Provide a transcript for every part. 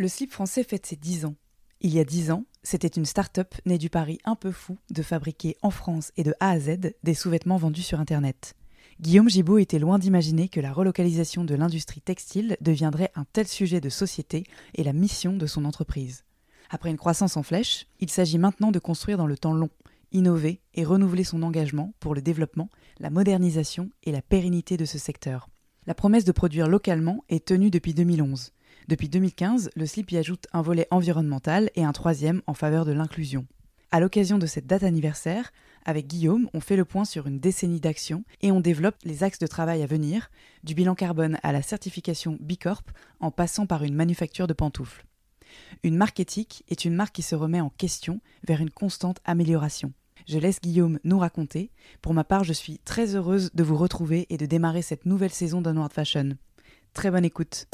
Le slip français fête ses 10 ans. Il y a 10 ans, c'était une start-up née du pari un peu fou de fabriquer en France et de A à Z des sous-vêtements vendus sur Internet. Guillaume Gibaud était loin d'imaginer que la relocalisation de l'industrie textile deviendrait un tel sujet de société et la mission de son entreprise. Après une croissance en flèche, il s'agit maintenant de construire dans le temps long, innover et renouveler son engagement pour le développement, la modernisation et la pérennité de ce secteur. La promesse de produire localement est tenue depuis 2011. Depuis 2015, le slip y ajoute un volet environnemental et un troisième en faveur de l'inclusion. À l'occasion de cette date anniversaire, avec Guillaume, on fait le point sur une décennie d'action et on développe les axes de travail à venir, du bilan carbone à la certification Bicorp, en passant par une manufacture de pantoufles. Une marque éthique est une marque qui se remet en question vers une constante amélioration. Je laisse Guillaume nous raconter. Pour ma part, je suis très heureuse de vous retrouver et de démarrer cette nouvelle saison d'Unward Fashion. Très bonne écoute.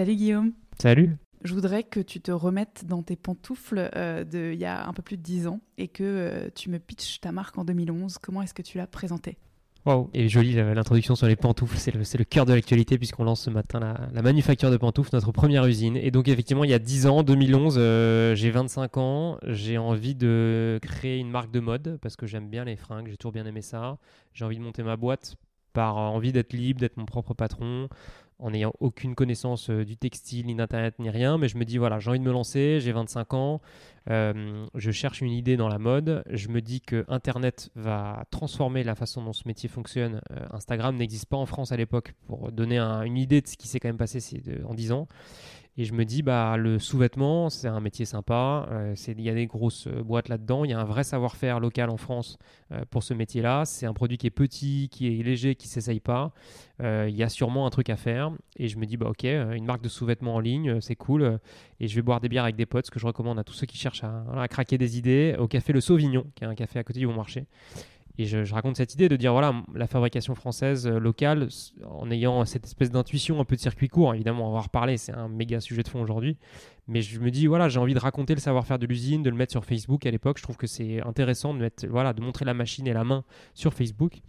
Salut Guillaume. Salut. Je voudrais que tu te remettes dans tes pantoufles euh, d'il y a un peu plus de 10 ans et que euh, tu me pitches ta marque en 2011. Comment est-ce que tu l'as présentée? Waouh, et joli l'introduction sur les pantoufles, c'est le, le, cœur de l'actualité puisqu'on lance ce matin la, la, manufacture de pantoufles, notre première usine. Et donc effectivement, il y a 10 ans, 2011, euh, j'ai 25 ans, j'ai envie de créer une marque de mode parce que j'aime bien les fringues, j'ai toujours bien aimé ça. J'ai envie de monter ma boîte par envie d'être libre, d'être mon propre patron, en n'ayant aucune connaissance euh, du textile, ni d'internet, ni rien. Mais je me dis, voilà, j'ai envie de me lancer, j'ai 25 ans, euh, je cherche une idée dans la mode. Je me dis que Internet va transformer la façon dont ce métier fonctionne. Euh, Instagram n'existe pas en France à l'époque pour donner une idée de ce qui s'est quand même passé en 10 ans. Et je me dis, bah, le sous-vêtement, c'est un métier sympa. Euh, il y a des grosses euh, boîtes là-dedans. Il y a un vrai savoir-faire local en France euh, pour ce métier-là. C'est un produit qui est petit, qui est léger, qui ne s'essaye pas. Il y a sûrement un truc à faire. Et je me dis, bah, ok, une marque de sous-vêtements en ligne, c'est cool. Et je vais boire des bières avec des potes, ce que je recommande à tous ceux qui cherchent à, à craquer des idées, au café Le Sauvignon, qui est un café à côté du bon marché. Et je, raconte cette idée de dire voilà, la fabrication française euh, locale, en ayant cette espèce d'intuition un peu de circuit court, évidemment, on va en reparler, c'est un méga sujet de fond aujourd'hui. Mais je me dis voilà, j'ai envie de raconter le savoir-faire de l'usine, de le mettre sur Facebook à l'époque. Je trouve que c'est intéressant de, mettre, voilà, de montrer la machine et la main sur Facebook.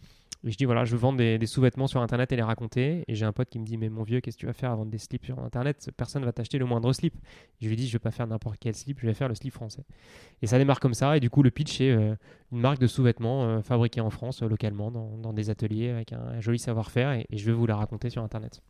Et je dis, voilà, je vends des, des sous-vêtements sur Internet et les raconter. Et j'ai un pote qui me dit, mais mon vieux, qu'est-ce que tu vas faire à vendre des slips sur Internet? Personne ne va t'acheter le moindre slip. je lui dis, je vais pas faire n'importe quel slip, je vais faire le slip français. Et ça démarre comme ça. Et du coup, le pitch est euh, une marque de sous-vêtements euh, fabriquée en France, euh, localement, dans, dans, des ateliers, avec un, joli savoir-faire. et, je vais vous la raconter sur Internet.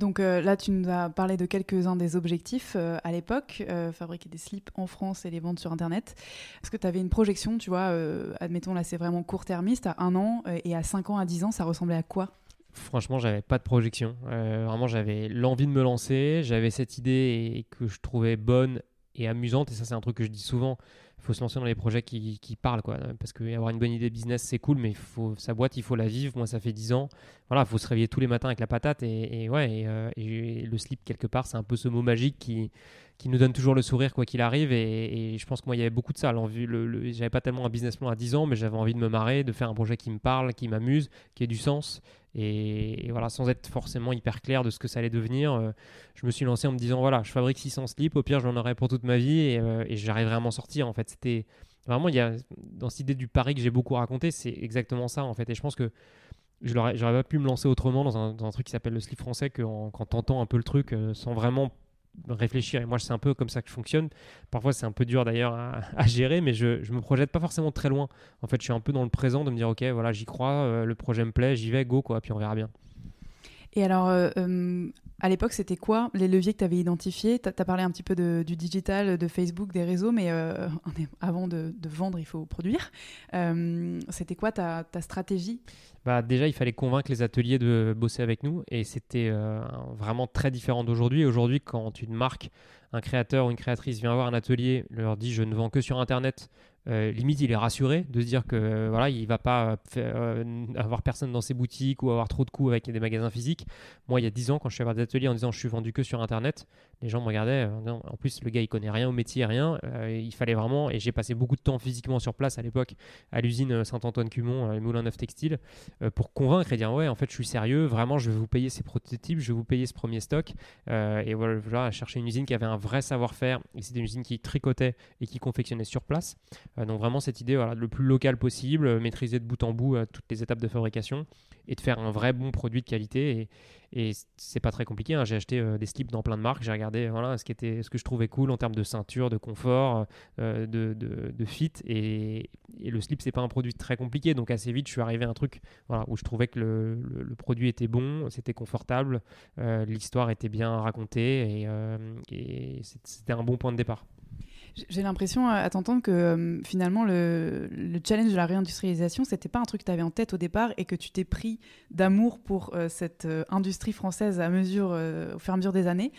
Donc euh, là, tu nous as parlé de quelques-uns des objectifs euh, à l'époque, euh, fabriquer des slips en France et les vendre sur Internet. Est-ce que tu avais une projection, tu vois, admettons là c'est vraiment court-termiste, à un an et à cinq ans, à dix ans, ça ressemblait à quoi? Franchement, j'avais pas de projection. vraiment, j'avais l'envie de me lancer, j'avais cette idée que je trouvais bonne et amusante, et ça c'est un truc que je dis souvent faut se lancer dans les projets qui, parlent quoi. Parce que avoir une bonne idée business c'est cool mais faut sa boîte il faut la vivre. Moi ça fait 10 ans. Voilà il faut se réveiller tous les matins avec la patate et, ouais euh, et, le slip quelque part c'est un peu ce mot magique qui nous donne toujours le sourire quoi qu'il arrive. Et, je pense que moi il y avait beaucoup de ça. L'envie le, le j'avais pas tellement un business plan à 10 ans mais j'avais envie de me marrer de faire un projet qui me parle qui m'amuse qui ait du sens et, voilà, sans être forcément hyper clair de ce que ça allait devenir, euh, je me suis lancé en me disant voilà, je fabrique 600 slips, au pire j'en aurai pour toute ma vie et, euh, et j'arriverai à m'en sortir. En fait, c'était vraiment, il y a, dans cette idée du pari que j'ai beaucoup raconté, c'est exactement ça en fait. Et je pense que je n'aurais pas pu me lancer autrement dans un, truc qui s'appelle le slip français que quand t'entends un peu le truc euh, sans vraiment réfléchir. Et moi, c'est un peu comme ça que je fonctionne. Parfois, c'est un peu dur d'ailleurs à, gérer, mais je, je me projette pas forcément très loin. En fait, je suis un peu dans le présent de me dire, ok, voilà, j'y crois, euh, le projet me plaît, j'y vais, go, quoi, puis on verra bien. Et alors, euh, euh, À l'époque, c'était quoi les leviers que tu avais identifiés? Tu as, parlé un petit peu du digital, de Facebook, des réseaux, mais euh, avant de, vendre, il faut produire. Euh, c'était quoi ta, ta stratégie? Bah, Déjà, il fallait convaincre les ateliers de bosser avec nous et c'était euh, vraiment très différent d'aujourd'hui. Aujourd'hui, quand une marque, un créateur ou une créatrice vient voir un atelier, leur dit je ne vends que sur Internet, euh, limite il est rassuré de se dire que euh, voilà il va pas euh, avoir personne dans ses boutiques ou avoir trop de coûts avec des magasins physiques. Moi il y a 10 ans quand je suis à des ateliers en disant je suis vendu que sur internet les gens me regardaient en plus le gars il connaît rien au métier rien. Il fallait vraiment et j'ai passé beaucoup de temps physiquement sur place à l'époque à l'usine Saint-Antoine-Cumont les Moulin Neuf Textile pour convaincre et dire ouais en fait je suis sérieux vraiment je vais vous payer ces prototypes je vais vous payer ce premier stock. Et voilà, voilà chercher une usine qui avait un vrai savoir-faire et c'était une usine qui tricotait et qui confectionnait sur place donc vraiment cette idée, voilà, le plus local possible, euh, maîtriser de bout en bout euh, toutes les étapes de fabrication et de faire un vrai bon produit de qualité. Et, et c'est pas très compliqué. Hein. J'ai acheté des slips dans plein de marques. J'ai regardé voilà, ce, qui était, ce que je trouvais cool en termes de ceinture, de confort, de, de, fit. Et, le slip, c'est pas un produit très compliqué. Donc assez vite, je suis arrivé à un truc voilà, où je trouvais que le, le, produit était bon, c'était confortable, l'histoire était bien racontée et, et c'était un bon point de départ. J'ai l'impression à t'entendre que euh, finalement le, challenge de la réindustrialisation, c'était pas un truc que tu avais en tête au départ et que tu t'es pris d'amour pour euh, cette euh, industrie française à mesure, au fur et à mesure des années.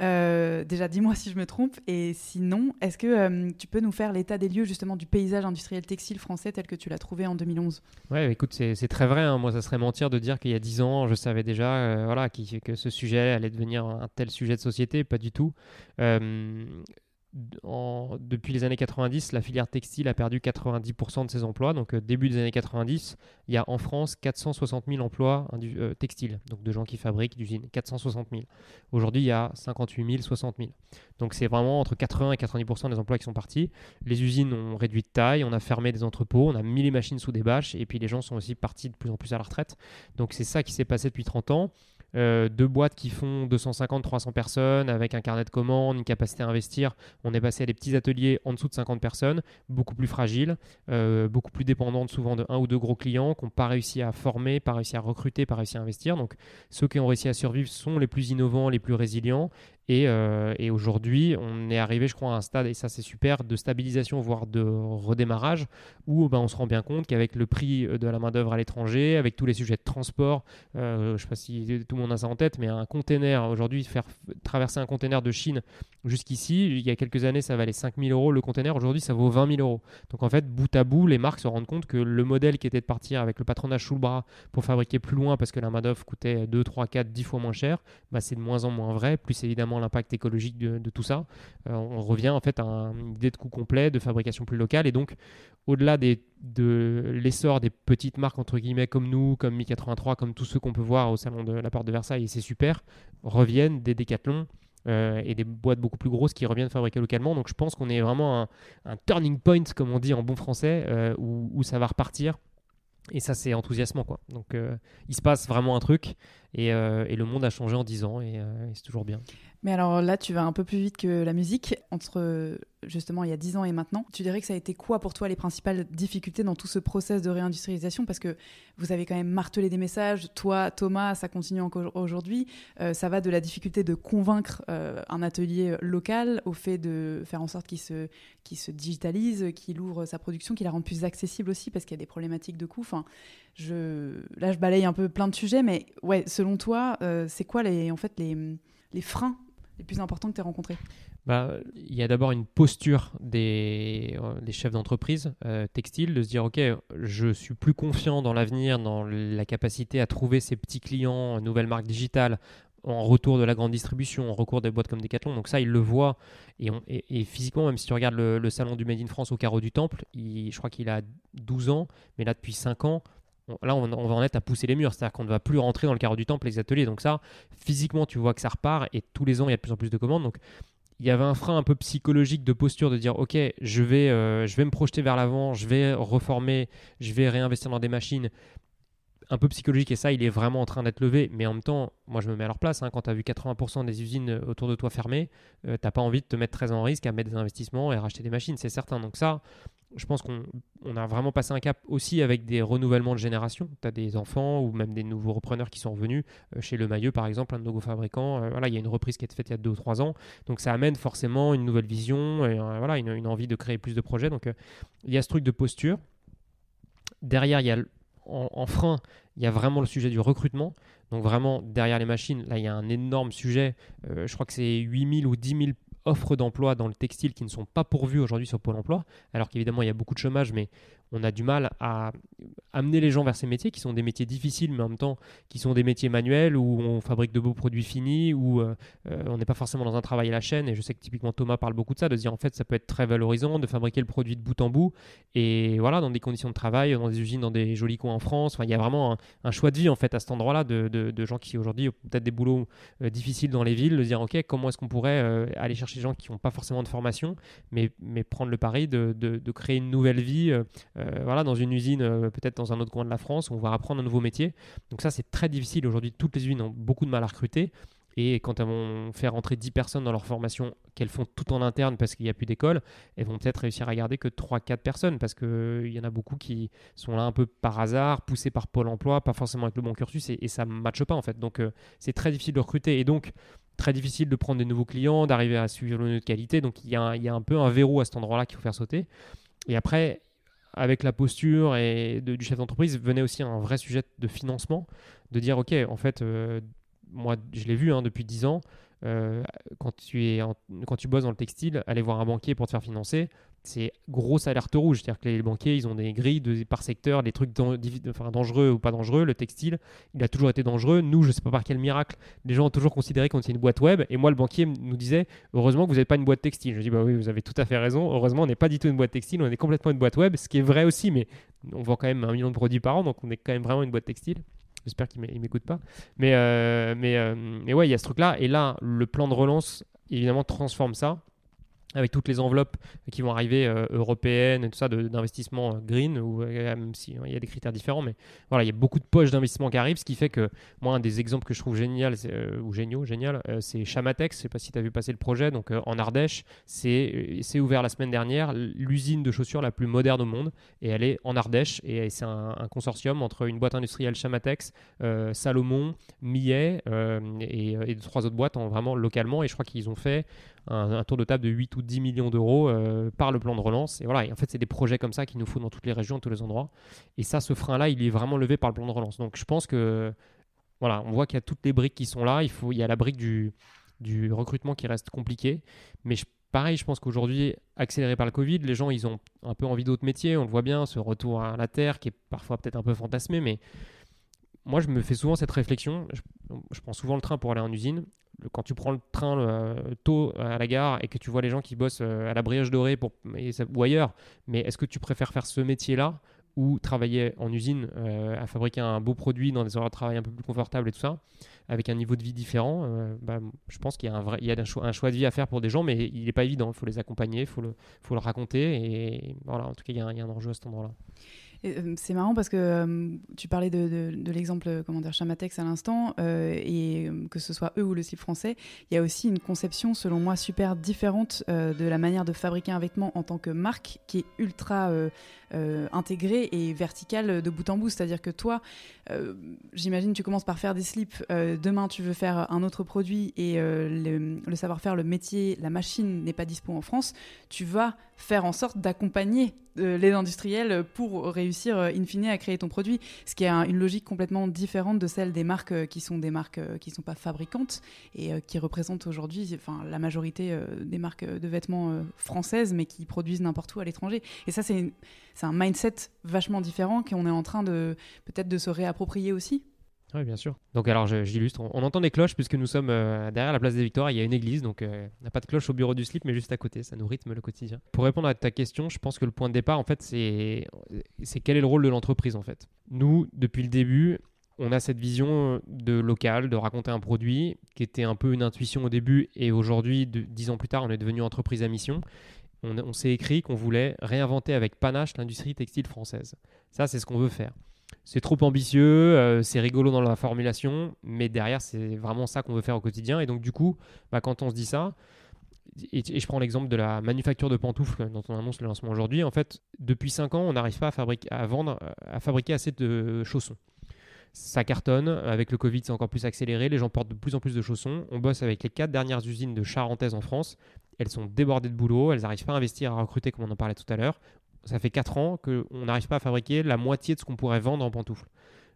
déjà, dis-moi si je me trompe. Et sinon, est-ce que tu peux nous faire l'état des lieux justement du paysage industriel textile français tel que tu l'as trouvé en 2011 Ouais, écoute, c'est très vrai. Hein. Moi, ça serait mentir de dire qu'il y a 10 ans, je savais déjà voilà, que ce sujet allait devenir un tel sujet de société. Pas du tout depuis les années 90, la filière textile a perdu 90% de ses emplois. Donc, euh, début des années 90, il y a en France 460 000 emplois euh, textiles, donc de gens qui fabriquent d'usines. 460 000. Aujourd'hui, il y a 58 000, 60 000. Donc, c'est vraiment entre 80 et 90% des emplois qui sont partis. Les usines ont réduit de taille, on a fermé des entrepôts, on a mis les machines sous des bâches, et puis les gens sont aussi partis de plus en plus à la retraite. Donc, c'est ça qui s'est passé depuis 30 ans. Euh, deux boîtes qui font 250-300 personnes avec un carnet de commandes, une capacité à investir. On est passé à des petits ateliers en dessous de 50 personnes, beaucoup plus fragiles, euh, beaucoup plus dépendantes souvent de un ou deux gros clients qui n'ont pas réussi à former, pas réussi à recruter, pas réussi à investir. Donc ceux qui ont réussi à survivre sont les plus innovants, les plus résilients euh, et, aujourd'hui, on est arrivé, je crois, à un stade, et ça c'est super, de stabilisation, voire de redémarrage, où ben, on se rend bien compte qu'avec le prix de la main-d'œuvre à l'étranger, avec tous les sujets de transport, euh, je ne sais pas si tout le monde a ça en tête, mais un container, aujourd'hui, faire traverser un container de Chine jusqu'ici, il y a quelques années, ça valait 5000 euros le container, aujourd'hui, ça vaut 20 000 euros. Donc en fait, bout à bout, les marques se rendent compte que le modèle qui était de partir avec le patronage sous le bras pour fabriquer plus loin parce que la main-d'œuvre coûtait 2, 3, 4, 10 fois moins cher, bah, c'est de moins en moins vrai, plus évidemment l'impact écologique de, tout ça. Euh, on revient en fait à une idée de coût complet, de fabrication plus locale. Et donc, au-delà de l'essor des petites marques, entre guillemets, comme nous, comme Mi83, comme tous ceux qu'on peut voir au salon de la porte de Versailles, et c'est super, reviennent des décathlons. Euh, et des boîtes beaucoup plus grosses qui reviennent fabriquer localement. Donc je pense qu'on est vraiment un, un, turning point, comme on dit en bon français, euh, où, où, ça va repartir. Et ça, c'est enthousiasmant. Quoi. Donc il se passe vraiment un truc. Et, et, le monde a changé en 10 ans et, et c'est toujours bien. Mais alors là, tu vas un peu plus vite que la musique. Entre justement il y a 10 ans et maintenant, tu dirais que ça a été quoi pour toi les principales difficultés dans tout ce process de réindustrialisation? Parce que vous avez quand même martelé des messages. Toi, Thomas, ça continue encore aujourd'hui. Euh, ça va de la difficulté de convaincre euh, un atelier local au fait de faire en sorte qu'il se, se digitalise, qu'il ouvre sa production, qu'il la rende plus accessible aussi parce qu'il y a des problématiques de coût. Là, je balaye un peu plein de sujets, mais ouais, selon toi, euh, c'est quoi les, en fait, les, les freins les plus importants que tu as rencontrés? Bah, il y a d'abord une posture des, euh, chefs d'entreprise euh, textiles de se dire ok je suis plus confiant dans l'avenir dans la capacité à trouver ces petits clients nouvelles marques digitales en retour de la grande distribution en recours des boîtes comme Decathlon. Donc ça ils le voient. Et, et, physiquement même si tu regardes le, salon du Made in France au carreau du Temple je crois qu'il a 12 ans mais là depuis 5 ans là, on, va en être à pousser les murs. C'est-à-dire qu'on ne va plus rentrer dans le carreau du temple, les ateliers. Donc ça, physiquement, tu vois que ça repart et tous les ans, il y a de plus en plus de commandes. Donc il y avait un frein un peu psychologique de posture de dire ok je vais, euh, je vais me projeter vers l'avant je vais reformer je vais réinvestir dans des machines un peu psychologique et ça il est vraiment en train d'être levé mais en même temps moi je me mets à leur place hein. quand tu as vu 80% des usines autour de toi fermées euh, t'as pas envie de te mettre très en risque à mettre des investissements et à racheter des machines c'est certain donc ça je pense qu'on a vraiment passé un cap aussi avec des renouvellements de génération. Tu as des enfants ou même des nouveaux repreneurs qui sont revenus. Euh, chez Le Maillot, par exemple, un de nos fabricants, euh, voilà, il y a une reprise qui a été faite il y a 2 ou 3 ans. Donc ça amène forcément une nouvelle vision et euh, voilà, une, envie de créer plus de projets. Donc il y a ce truc de posture. Derrière, il y a en, frein, il y a vraiment le sujet du recrutement. Donc vraiment, derrière les machines, là, il y a un énorme sujet. je crois que c'est 8000 ou 10 000 offres d'emploi dans le textile qui ne sont pas pourvues aujourd'hui sur Pôle emploi, alors qu'évidemment il y a beaucoup de chômage, mais on a du mal à amener les gens vers ces métiers qui sont des métiers difficiles, mais en même temps qui sont des métiers manuels où on fabrique de beaux produits finis, où euh, euh, on n'est pas forcément dans un travail à la chaîne. Et je sais que typiquement Thomas parle beaucoup de ça, de dire en fait ça peut être très valorisant de fabriquer le produit de bout en bout et voilà dans des conditions de travail, dans des usines, dans des jolis coins en France. Il y a vraiment un, choix de vie en fait à cet endroit-là de, de, gens qui aujourd'hui ont peut-être des boulots euh, difficiles dans les villes, de dire ok comment est-ce qu'on pourrait aller chercher des gens qui n'ont pas forcément de formation, mais, mais prendre le pari de, de créer une nouvelle vie euh, voilà, dans une usine, euh, peut-être dans un autre coin de la France, on va apprendre un nouveau métier. Donc ça, c'est très difficile. Aujourd'hui, toutes les usines ont beaucoup de mal à recruter. Et quand elles vont faire rentrer 10 personnes dans leur formation, qu'elles font tout en interne parce qu'il n'y a plus d'école, elles vont peut-être réussir à garder que 3-4 personnes parce qu'il y en a beaucoup qui sont là un peu par hasard, poussés par Pôle emploi, pas forcément avec le bon cursus et, ça ne matche pas en fait. Donc euh, c'est très difficile de recruter et donc très difficile de prendre des nouveaux clients, d'arriver à suivre le niveau de qualité. Donc il y, a il y a un peu un verrou à cet endroit-là qu'il faut faire sauter. Et après, avec la posture et du chef d'entreprise venait aussi un vrai sujet de financement, de dire ok, en fait, euh, moi je l'ai vu hein, depuis 10 ans, euh, quand, tu es quand tu bosses dans le textile, aller voir un banquier pour te faire financer, c'est gros alerte rouge. C'est-à-dire que les banquiers, ils ont des grilles par secteur, des trucs dangereux ou pas dangereux. Le textile, il a toujours été dangereux. Nous, je ne sais pas par quel miracle, les gens ont toujours considéré qu'on était une boîte web. Et moi, le banquier nous disait heureusement que vous n'êtes pas une boîte textile. Je dis bah oui, vous avez tout à fait raison. Heureusement, on n'est pas du tout une boîte textile, on est complètement une boîte web, ce qui est vrai aussi, mais on vend quand même un million de produits par an, donc on est quand même vraiment une boîte textile. J'espère qu'il m'écoute pas. Mais, euh, mais, euh, mais ouais, il y a ce truc-là. Et là, le plan de relance, évidemment, transforme ça avec toutes les enveloppes qui vont arriver euh, européennes et tout ça d'investissement euh, green, ou euh, même si il y a des critères différents, mais voilà, il y a beaucoup de poches d'investissement qui arrivent, ce qui fait que moi, un des exemples que je trouve génial, ou géniaux, génial, c'est Chamatex, je sais pas si tu as vu passer le projet, donc en Ardèche, c'est ouvert la semaine dernière, l'usine de chaussures la plus moderne au monde, et elle est en Ardèche, et c'est un, consortium entre une boîte industrielle Chamatex, Salomon, Millet, et, et, trois autres boîtes en, vraiment localement, et je crois qu'ils ont fait un, tour de table de 8 ou 10 millions d'euros euh, par le plan de relance. Et voilà, en fait, c'est des projets comme ça qu'il nous faut dans toutes les régions, tous les endroits. Et ça, ce frein-là, il est vraiment levé par le plan de relance. Donc je pense que, voilà, on voit qu'il y a toutes les briques qui sont là. Il, faut, il y a la brique du, du recrutement qui reste compliqué. Mais pareil, je pense qu'aujourd'hui, accéléré par le Covid, les gens, ils ont un peu envie d'autres métiers. On le voit bien, ce retour à la terre qui est parfois peut-être un peu fantasmé, mais moi, je me fais souvent cette réflexion. Je, prends souvent le train pour aller en usine quand tu prends le train euh, tôt à la gare et que tu vois les gens qui bossent euh, à la brioche dorée ou ailleurs, mais est-ce que tu préfères faire ce métier-là ou travailler en usine à euh, fabriquer un beau produit dans des horaires de travail un peu plus confortables et tout ça, avec un niveau de vie différent bah, Je pense qu'il y a, un, vrai, il y a un, choix, de vie à faire pour des gens, mais il n'est pas évident. Il faut les accompagner, il faut le, faut le raconter. Et voilà, en tout cas, il y il y a un enjeu à cet endroit-là. Euh, c'est marrant parce que euh, tu parlais de, l'exemple euh, comment Chamatex à l'instant et que ce soit eux ou le slip français, il y a aussi une conception selon moi super différente de la manière de fabriquer un vêtement en tant que marque qui est ultra intégrée et verticale de bout en bout. C'est-à-dire que toi, j'imagine tu commences par faire des slips, demain tu veux faire un autre produit et le, savoir-faire, le métier, la machine n'est pas dispo en France, tu vas faire en sorte d'accompagner les industriels pour réussir euh, in fine à créer ton produit, ce qui est une logique complètement différente de celle des marques euh, qui sont des marques euh, qui ne sont pas fabricantes et qui représentent aujourd'hui enfin, la majorité des marques de vêtements françaises mais qui produisent n'importe où à l'étranger. Et ça, c'est un mindset vachement différent qu'on est en train de peut-être de se réapproprier aussi. Oui, bien sûr. Donc, alors, j'illustre. On, entend des cloches puisque nous sommes euh, derrière la place des Victoires. Il y a une église, donc euh, on n'a pas de cloche au bureau du slip, mais juste à côté. Ça nous rythme le quotidien. Pour répondre à ta question, je pense que le point de départ, en fait, c'est quel est le rôle de l'entreprise, en fait? Nous, depuis le début, on a cette vision de local, de raconter un produit qui était un peu une intuition au début, et aujourd'hui, dix ans plus tard, on est devenu entreprise à mission. On s'est écrit qu'on voulait réinventer avec panache l'industrie textile française. Ça, c'est ce qu'on veut faire c'est trop ambitieux, euh, c'est rigolo dans la formulation, mais derrière, c'est vraiment ça qu'on veut faire au quotidien. Et donc, du coup, bah, quand on se dit ça, et, je prends l'exemple de la manufacture de pantoufles dont on annonce le lancement aujourd'hui. En fait, depuis 5 ans, on n'arrive pas à, fabriquer, à vendre, à fabriquer assez de chaussons. Ça cartonne. Avec le Covid, c'est encore plus accéléré. Les gens portent de plus en plus de chaussons. On bosse avec les quatre dernières usines de Charentaise en France. Elles sont débordées de boulot. Elles n'arrivent pas à investir, à recruter, comme on en parlait tout à l'heure. Ça fait 4 ans qu'on n'arrive pas à fabriquer la moitié de ce qu'on pourrait vendre en pantoufles.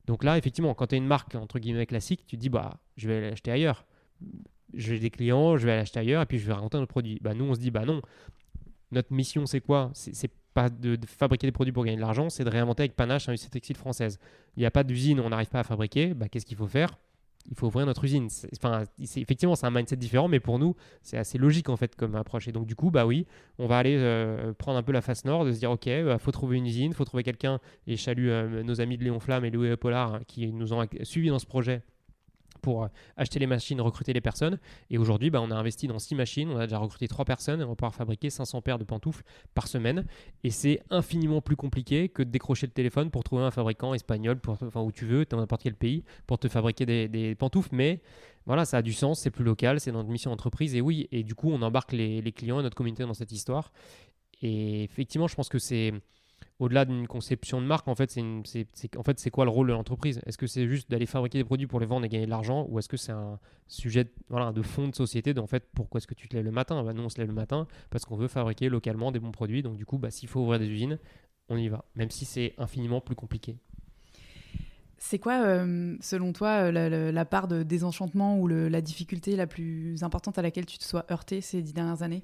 Donc là, effectivement, quand tu es une marque entre guillemets classique, tu te dis bah, je vais l'acheter ailleurs. J'ai des clients, je vais l'acheter ailleurs et puis je vais raconter notre produit. Bah, nous, on se dit bah non. Notre mission, c'est quoi? C'est pas de, fabriquer des produits pour gagner de l'argent, c'est de réinventer avec panache l'industrie textile française. Il n'y a pas d'usine, on n'arrive pas à fabriquer. Bah, Qu'est-ce qu'il faut faire? Il faut ouvrir notre usine. Enfin, effectivement, c'est un mindset différent, mais pour nous, c'est assez logique en fait comme approche. Et donc, du coup, bah oui, on va aller euh, prendre un peu la face nord, de se dire, ok, bah, faut trouver une usine, faut trouver quelqu'un. Et je salue euh, nos amis de Léon Flamme et Louis Pollard hein, qui nous ont suivis dans ce projet pour euh, acheter les machines, recruter les personnes. Et aujourd'hui, bah, on a investi dans 6 machines, on a déjà recruté 3 personnes et on va pouvoir fabriquer 500 paires de pantoufles par semaine. Et c'est infiniment plus compliqué que de décrocher le téléphone pour trouver un fabricant espagnol, pour, enfin où tu veux, dans n'importe quel pays, pour te fabriquer des, pantoufles. Mais voilà, ça a du sens, c'est plus local, c'est notre mission d'entreprise. Et oui, et du coup, on embarque les clients et notre communauté dans cette histoire. Et effectivement, je pense que c'est au-delà d'une conception de marque, en fait, c'est quoi le rôle de l'entreprise? Est-ce que c'est juste d'aller fabriquer des produits pour les vendre et gagner de l'argent? Ou est-ce que c'est un sujet de, fond de société fait, pourquoi est-ce que tu te lèves le matin? Bah, Nous, on se lève le matin parce qu'on veut fabriquer localement des bons produits. Donc, du coup, bah, s'il faut ouvrir des usines, on y va, même si c'est infiniment plus compliqué. C'est quoi, euh, selon toi, euh, la, part de désenchantement ou la difficulté la plus importante à laquelle tu te sois heurté ces dix dernières années?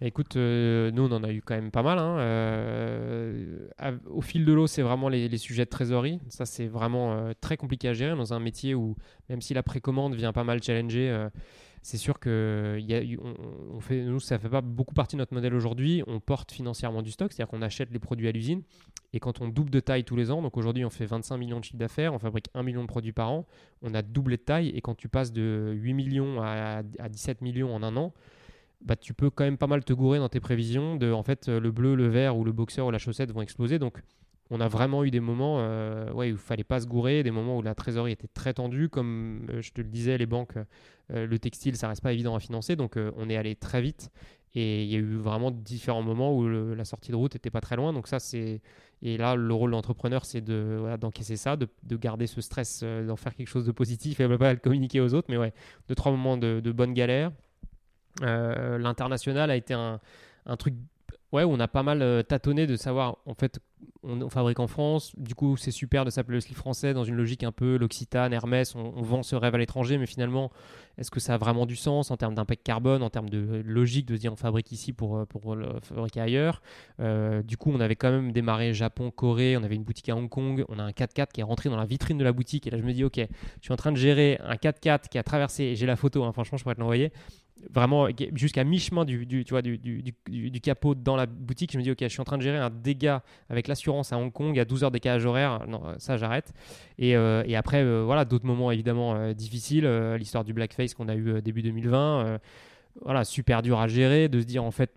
Écoute, euh, nous on en a eu quand même pas mal. Hein. Euh, au fil de l'eau, c'est vraiment les, sujets de trésorerie. Ça, c'est vraiment euh, très compliqué à gérer dans un métier où, même si la précommande vient pas mal challenger, c'est sûr que y a, fait, nous, ça fait pas beaucoup partie de notre modèle aujourd'hui. On porte financièrement du stock, c'est-à-dire qu'on achète les produits à l'usine. Et quand on double de taille tous les ans, donc aujourd'hui on fait 25 millions de chiffre d'affaires, on fabrique 1 million de produits par an, on a doublé de taille. Et quand tu passes de 8 millions à 17 millions en un an, bah, tu peux quand même pas mal te gourer dans tes prévisions de en fait le bleu, le vert ou le boxeur ou la chaussette vont exploser. Donc on a vraiment eu des moments euh, ouais, où il fallait pas se gourer, des moments où la trésorerie était très tendue. Comme euh, je te le disais, les banques, euh, le textile, ça reste pas évident à financer. Donc on est allé très vite. Et il y a eu vraiment différents moments où la sortie de route était pas très loin. Donc ça, c'est... Et là, le rôle de l'entrepreneur, c'est de, d'encaisser ça, de, de, garder ce stress, d'en faire quelque chose de positif et pas le communiquer aux autres. Mais ouais, deux, trois moments de, de bonne galère. Euh, l'international a été un, truc ouais, où on a pas mal euh, tâtonné de savoir en fait on, fabrique en France, du coup c'est super de s'appeler le slip français dans une logique un peu l'Occitane, Hermès, on, vend ce rêve à l'étranger, mais finalement est-ce que ça a vraiment du sens en termes d'impact carbone, en termes de logique de dire on fabrique ici pour, euh, pour le fabriquer ailleurs? Du coup on avait quand même démarré Japon, Corée, on avait une boutique à Hong Kong, on a un 4x4 qui est rentré dans la vitrine de la boutique. Et là je me dis ok, je suis en train de gérer un 4x4 qui a traversé, j'ai la photo, hein, franchement je pourrais te l'envoyer, vraiment jusqu'à mi-chemin du, tu vois, du, du, capot dans la boutique, je me dis, ok, je suis en train de gérer un dégât avec l'assurance à Hong Kong à 12 heures décalage horaire, non, ça j'arrête. Et, euh, et, après, euh, voilà, d'autres moments évidemment euh, difficiles, l'histoire du blackface qu'on a eu début 2020 voilà, super dur à gérer, de se dire en fait,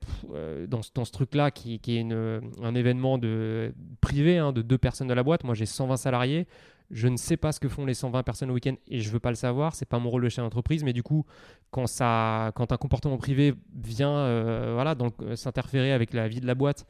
dans, dans, ce truc-là, qui, qui, est une, un événement de, privé hein, de deux personnes de la boîte, moi j'ai 120 salariés, je ne sais pas ce que font les 120 personnes au week-end et je ne veux pas le savoir. C'est pas mon rôle de chef d'entreprise, mais du coup, quand ça, quand un comportement privé vient, euh, voilà, donc euh, s'interférer avec la vie de la boîte,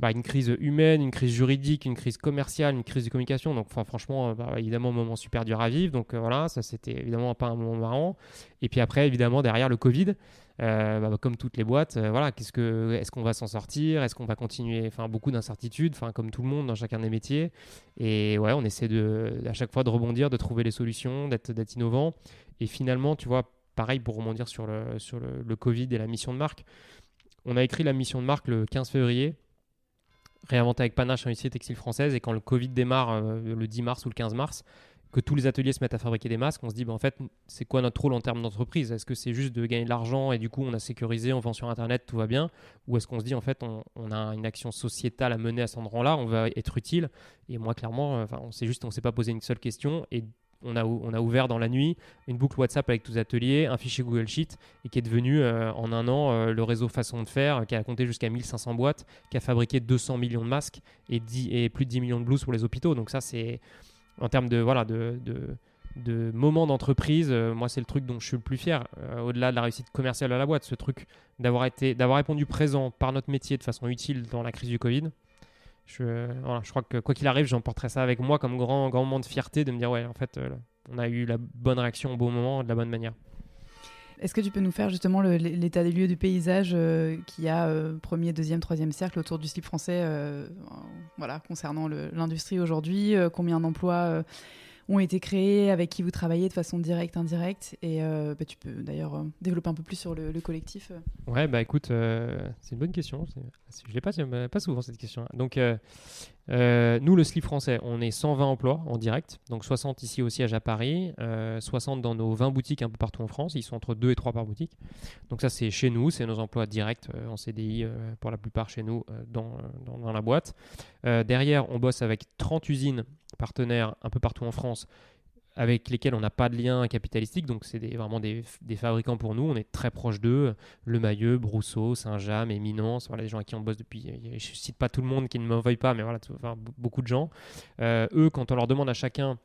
bah, une crise humaine, une crise juridique, une crise commerciale, une crise de communication. Donc, franchement, euh, bah, évidemment, un moment super dur à vivre. Donc, voilà, ça, c'était évidemment pas un moment marrant. Et puis après, évidemment, derrière le Covid, euh, bah, comme toutes les boîtes, euh, voilà, qu'est-ce que, est-ce qu'on va s'en sortir? Est-ce qu'on va continuer? Enfin, beaucoup d'incertitudes, enfin, comme tout le monde dans chacun des métiers. Et ouais, on essaie de, à chaque fois de rebondir, de trouver les solutions, d'être, d'être innovant. Et finalement, tu vois, pareil pour rebondir sur le, sur le, Covid et la mission de marque. On a écrit la mission de marque le 15 février réinventé avec panache en lycée textile française et quand le Covid démarre euh, le 10 mars ou le 15 mars, que tous les ateliers se mettent à fabriquer des masques, on se dit, bah, en fait, c'est quoi notre rôle en termes d'entreprise? Est-ce que c'est juste de gagner de l'argent et du coup, on a sécurisé, on vend sur Internet, tout va bien? Ou est-ce qu'on se dit, en fait, on, a une action sociétale à mener à cet endroit-là, on va être utile? Et moi, clairement, euh, on s'est juste, on s'est pas posé une seule question et on a, on a, ouvert dans la nuit une boucle WhatsApp avec tous les ateliers, un fichier Google Sheet et qui est devenu euh, en un an euh, le réseau façon de faire qui a compté jusqu'à 1500 boîtes, qui a fabriqué 200 millions de masques et, et plus de 10 millions de blouses pour les hôpitaux. Donc ça c'est en termes de, voilà, de, de moments d'entreprise, moi c'est le truc dont je suis le plus fier, au-delà de la réussite commerciale à la boîte, ce truc d'avoir été, d'avoir répondu présent par notre métier de façon utile dans la crise du Covid. Je, voilà, je crois que quoi qu'il arrive, j'emporterai ça avec moi comme grand, grand moment de fierté de me dire ouais, en fait, on a eu la bonne réaction au bon moment, de la bonne manière. Est-ce que tu peux nous faire justement l'état des lieux du paysage euh, qu'il y a euh, premier, deuxième, troisième cercle autour du slip français, euh, voilà, concernant l'industrie aujourd'hui Combien d'emplois ont été créés, avec qui vous travaillez de façon directe, indirecte. Et bah, tu peux d'ailleurs développer un peu plus sur le, collectif. Ouais, bah écoute, c'est une bonne question. Je l'ai pas, pas souvent cette question. Donc, euh, nous, le slip français, on est 120 emplois en direct, donc 60 ici au siège à Paris, 60 euh, dans nos 20 boutiques un peu partout en France, ils sont entre 2 et 3 par boutique. Donc ça, c'est chez nous, c'est nos emplois directs euh, en CDI pour la plupart chez nous dans, dans, la boîte. derrière, on bosse avec 30 usines partenaires un peu partout en France avec lesquels on n'a pas de lien capitalistique. Donc, c'est vraiment des, fabricants pour nous. On est très proche d'eux. Le Mailleux, Brousseau, Saint-James, Éminence, voilà, les gens à qui on bosse depuis. Je ne cite pas tout le monde qui ne m'en veuille pas, mais voilà, beaucoup de gens. Euh, eux, quand on leur demande à chacun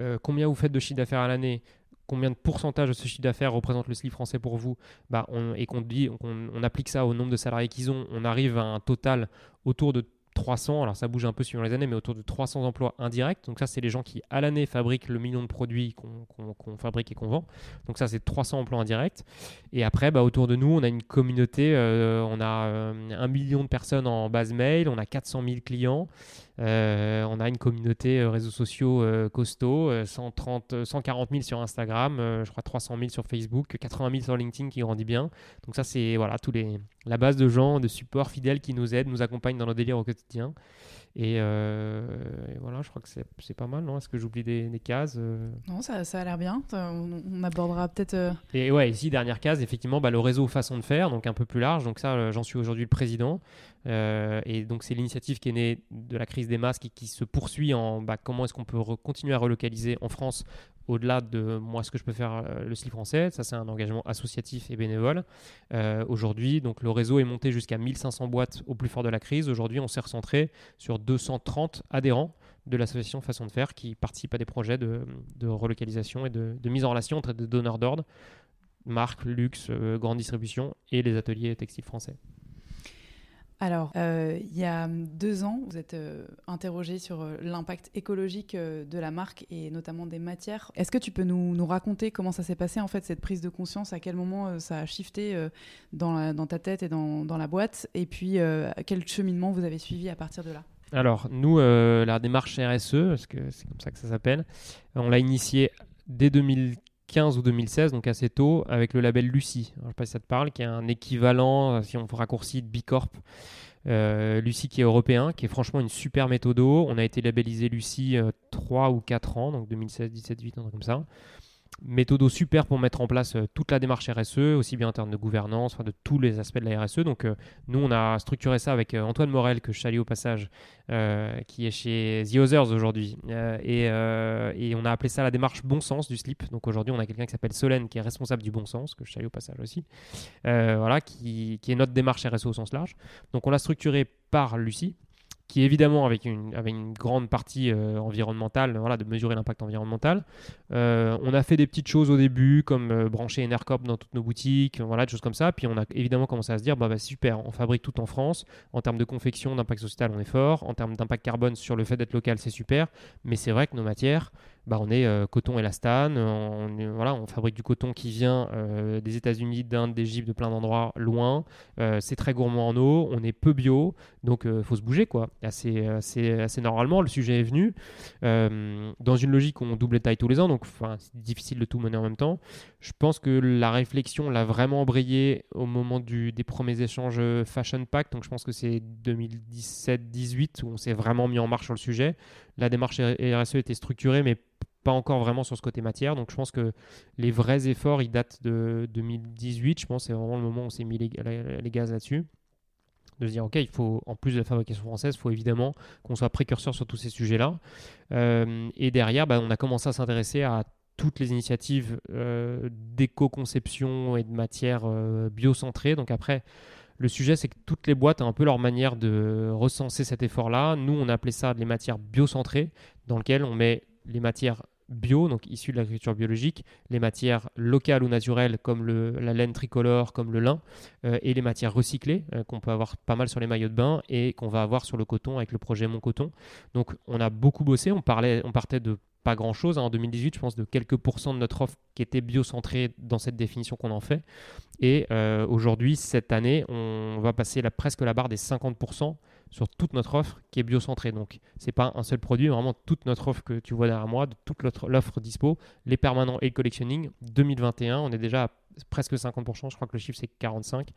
euh, combien vous faites de chiffre d'affaires à l'année, combien de pourcentage de ce chiffre d'affaires représente le slip français pour vous, bah et qu'on dit, on applique ça au nombre de salariés qu'ils ont, on arrive à un total autour de 300, alors ça bouge un peu suivant les années, mais autour de 300 emplois indirects. Donc ça, c'est les gens qui, à l'année, fabriquent le million de produits qu'on fabrique et qu'on vend. Donc ça, c'est 300 emplois indirects. Et après, bah, autour de nous, on a une communauté, euh, on a euh, un million de personnes en base mail, on a 400 000 clients. Euh, on a une communauté euh, réseaux sociaux euh, costaud, 130, 140 000 sur Instagram, je crois 300 000 sur Facebook, 80 000 sur LinkedIn qui grandit bien. Donc ça, c'est voilà, tous les, la base de gens, de supports fidèles qui nous aident, nous accompagnent dans nos délires au quotidien. Et, voilà, je crois que c'est pas mal, non? Est-ce que j'oublie des, cases Non, ça, ça a l'air bien. On, abordera peut-être. Et ouais, ici, dernière case, effectivement, bah, le réseau façon de faire, donc un peu plus large. Donc ça, j'en suis aujourd'hui le président. Euh, et donc c'est l'initiative qui est née de la crise des masques et qui se poursuit en bah, comment est-ce qu'on peut continuer à relocaliser en France au-delà de moi ce que je peux faire euh, le slip français. Ça c'est un engagement associatif et bénévole. Euh, aujourd'hui, donc le réseau est monté jusqu'à 1500 boîtes au plus fort de la crise. Aujourd'hui, on s'est recentré sur 230 adhérents de l'association Façon de Faire qui participent à des projets de, relocalisation et de, mise en relation entre des donneurs d'ordre, marques, luxe, grande distribution et les ateliers textiles français. Alors, euh, il y a deux ans, vous êtes euh, interrogé sur euh, l'impact écologique de la marque et notamment des matières. Est-ce que tu peux nous, raconter comment ça s'est passé, en fait, cette prise de conscience? À quel moment ça a shifté dans, ta tête et dans, la boîte? Et puis, quel cheminement vous avez suivi à partir de là? Alors, nous, la démarche RSE, parce que c'est comme ça que ça s'appelle, on l'a initiée dès 2015 2015 ou 2016, donc assez tôt, avec le label Lucie. je ne sais pas si ça te parle, qui est un équivalent, euh, si on raccourcit, de Bicorp. Euh, Lucie qui est européen, qui est franchement une super méthode. On a été labellisé Lucie 3 euh, ou 4 ans, donc 2016, 17, 18, un truc comme ça méthodo super pour mettre en place euh, toute la démarche RSE, aussi bien en termes de gouvernance, enfin de tous les aspects de la RSE. Donc euh, nous, on a structuré ça avec euh, Antoine Morel, que je salue au passage, qui est chez The Others aujourd'hui. Et, et, on a appelé ça la démarche bon sens du slip. Donc aujourd'hui, on a quelqu'un qui s'appelle Solène, qui est responsable du bon sens, que je salue au passage aussi, voilà, qui, qui est notre démarche RSE au sens large. Donc on l'a structuré par Lucie, qui évidemment avec une, grande partie euh, environnementale, voilà, de mesurer l'impact environnemental. Euh, on a fait des petites choses au début, comme euh, brancher Enercop dans toutes nos boutiques, voilà, des choses comme ça. Puis on a évidemment commencé à se dire, bah, bah super, on fabrique tout en France. En termes de confection, d'impact social, on est fort. En termes d'impact carbone sur le fait d'être local, c'est super. Mais c'est vrai que nos matières, bah, on est euh, coton élastane, on, voilà, on fabrique du coton qui vient euh, des États-Unis, d'Inde, d'Égypte, de plein d'endroits loin. Euh, c'est très gourmand en eau, on est peu bio, donc il faut se bouger quoi. Assez, assez, assez, normalement, le sujet est venu. dans une logique où on double les tailles tous les ans, donc c'est difficile de tout mener en même temps. Je pense que la réflexion l'a vraiment brillé au moment des premiers échanges Fashion Pack, donc je pense que c'est 2017-18 où on s'est vraiment mis en marche sur le sujet. La démarche RSE était structurée, mais pas encore vraiment sur ce côté matière. Donc je pense que les vrais efforts, ils datent de 2018. Je pense que c'est vraiment le moment où on s'est mis les, gaz là-dessus. De se dire, OK, il faut, en plus de la fabrication française, il faut évidemment qu'on soit précurseur sur tous ces sujets-là. Euh, et derrière, bah, on a commencé à s'intéresser à toutes les initiatives euh, d'éco-conception et de matière euh, biocentrée. Donc après, le sujet, c'est que toutes les boîtes ont un peu leur manière de recenser cet effort-là. Nous, on a appelé ça les matières biocentrées, dans lesquelles on met les matières bio, donc issues de l'agriculture biologique, les matières locales ou naturelles comme le, la laine tricolore, comme le lin, euh, et les matières recyclées euh, qu'on peut avoir pas mal sur les maillots de bain et qu'on va avoir sur le coton avec le projet Mon Coton. Donc on a beaucoup bossé, on, parlait, on partait de pas grand chose hein. en 2018, je pense de quelques pourcents de notre offre qui était biocentrée dans cette définition qu'on en fait. Et euh, aujourd'hui, cette année, on va passer presque la barre des 50% sur toute notre offre qui est biocentrée. Donc, c'est pas un seul produit, vraiment toute notre offre que tu vois derrière moi, de toute l'offre dispo, les permanents et le collectionning. 2021, on est déjà à presque 50%, je crois que le chiffre c'est 45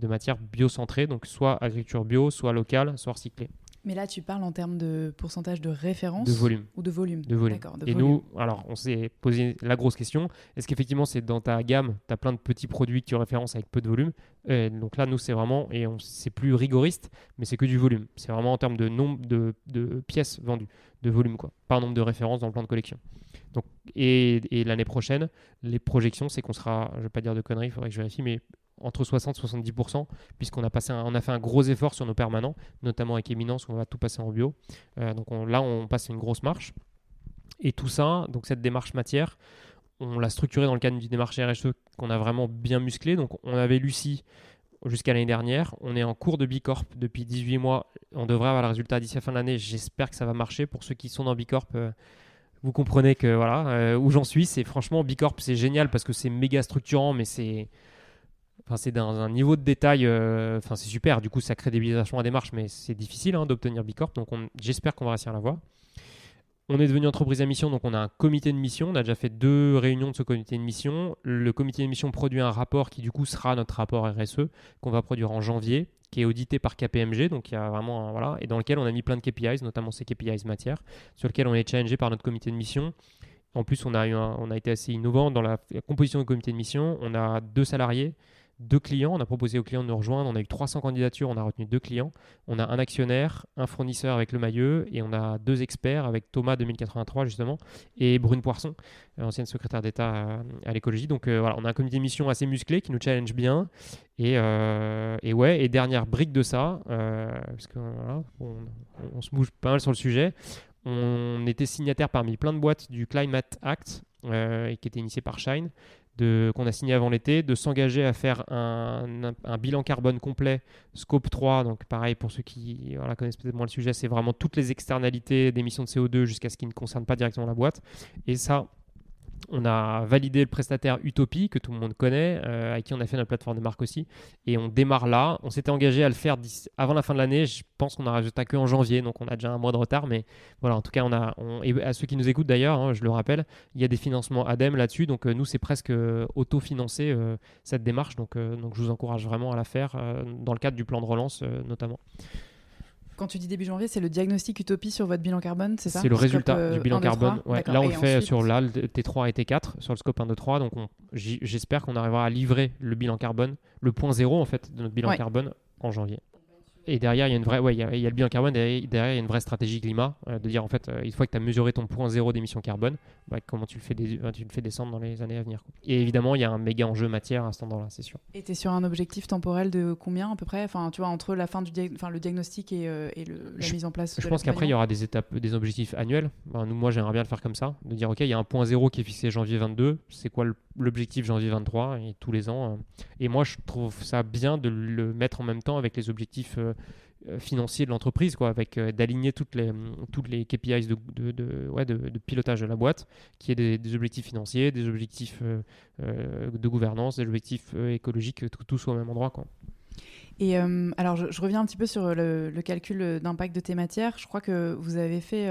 de matière biocentrée, donc soit agriculture bio, soit locale, soit recyclée. Mais là, tu parles en termes de pourcentage de référence De volume. Ou de volume. De volume. et nous, alors, on s'est posé la grosse question est-ce qu'effectivement, c'est dans ta gamme, tu as plein de petits produits qui ont référence avec peu de volume? Donc là, nous, c'est vraiment, et c'est plus rigoriste, mais c'est que du volume. C'est vraiment en termes de nombre de, de, pièces vendues, de volume, quoi. Pas nombre de références dans le plan de collection. Donc, et, et l'année prochaine, les projections, c'est qu'on sera, je vais pas dire de conneries, il faudrait que je vérifie, mais entre 60 et 70%, puisqu'on a, passé a fait un gros effort sur nos permanents, notamment avec Eminence, où on va tout passer en bio. Euh, donc là, on passe une grosse marche. Et tout ça, donc cette démarche matière, on l'a structurée dans le cadre d'une démarche RSE qu'on a vraiment bien musclée. Donc on avait Lucie jusqu'à l'année dernière. On est en cours de Bicorp depuis 18 mois. On devrait avoir le résultat d'ici la fin de l'année. J'espère que ça va marcher. Pour ceux qui sont dans Bicorp, euh, vous comprenez que voilà euh, où j'en suis. C'est franchement Bicorp, c'est génial parce que c'est méga structurant, mais c'est c'est dans un niveau de détail, euh, enfin c'est super. Du coup, ça crée des à démarche, mais c'est difficile hein, d'obtenir Bicorp. Donc, j'espère qu'on va réussir à l'avoir. On est devenu entreprise à mission, donc on a un comité de mission. On a déjà fait deux réunions de ce comité de mission. Le comité de mission produit un rapport qui, du coup, sera notre rapport RSE qu'on va produire en janvier, qui est audité par KPMG. Donc, il y a vraiment voilà, et dans lequel on a mis plein de KPIs, notamment ces KPIs matière, sur lequel on est challengé par notre comité de mission. En plus, on a, eu on a été assez innovant dans la composition du comité de mission. On a deux salariés deux clients. On a proposé aux clients de nous rejoindre. On a eu 300 candidatures. On a retenu deux clients. On a un actionnaire, un fournisseur avec le Mailleux et on a deux experts avec Thomas 2083 justement et Brune Poisson, euh, ancienne secrétaire d'État à, l'écologie. Donc euh, voilà, on a un comité de mission assez musclé qui nous challenge bien. Et, euh, et ouais, et dernière brique de ça, parce que on, se bouge pas mal sur le sujet. On était signataire parmi plein de boîtes du Climate Act, qui était initié par Shine qu'on a signé avant l'été, de s'engager à faire un, bilan carbone complet, scope 3. Donc pareil, pour ceux qui connaissent peut-être moins le sujet, c'est vraiment toutes les externalités d'émissions de CO2 jusqu'à ce qui ne concerne pas directement la boîte. Et ça, on a validé le prestataire Utopie, que tout le monde connaît, euh, avec qui on a fait notre plateforme de marque aussi. Et on démarre là. On s'était engagé à le faire avant la fin de l'année. Je pense qu'on a résultat que en janvier, donc on a déjà un mois de retard. Mais voilà, en tout cas, on a, à ceux qui nous écoutent d'ailleurs, hein, je le rappelle, il y a des financements ADEME là-dessus. Donc euh, nous, c'est presque euh, autofinancé cette démarche. Donc, donc je vous encourage vraiment à la faire dans le cadre du plan de relance notamment. Quand tu dis début janvier, c'est le diagnostic Utopie sur votre bilan carbone, c'est ça C'est le résultat du euh, bilan carbone. Là, on le fait sur l'AL T3 et T4, sur le scope 1, 2, 3. Donc, j'espère qu'on arrivera à livrer le bilan carbone, le point zéro en fait de notre bilan carbone en janvier. Et derrière, il y a une vraie, ouais, il y a, le bilan carbone. Derrière, il y a une vraie stratégie climat, euh, de dire en fait, euh, une fois que tu as mesuré ton point zéro d'émission carbone, bah, comment tu le, fais tu le fais descendre dans les années à venir. Et évidemment, il y a un méga enjeu matière à ce moment là c'est sûr. Et tu es sur un objectif temporel de combien à peu près? Enfin, tu vois, entre la fin du enfin, le diagnostic et, euh, et le, la mise en place Je pense qu'après, il y aura des étapes, des objectifs annuels. Nous, moi, j'aimerais bien le faire comme ça, de dire, OK, il y a un point zéro qui est fixé janvier 22, c'est quoi l'objectif janvier 23 et tous les ans. et moi, je trouve ça bien de le mettre en même temps avec les objectifs euh, financier de l'entreprise, quoi, avec euh, d'aligner toutes les, toutes les KPIs de, de, de, ouais, de, pilotage de la boîte, qui est des, objectifs financiers, des objectifs euh, de gouvernance, des objectifs écologiques, tout, tout, soit au même endroit. Quoi. Et alors, je, reviens un petit peu sur le, calcul d'impact de tes matières. Je crois que vous avez fait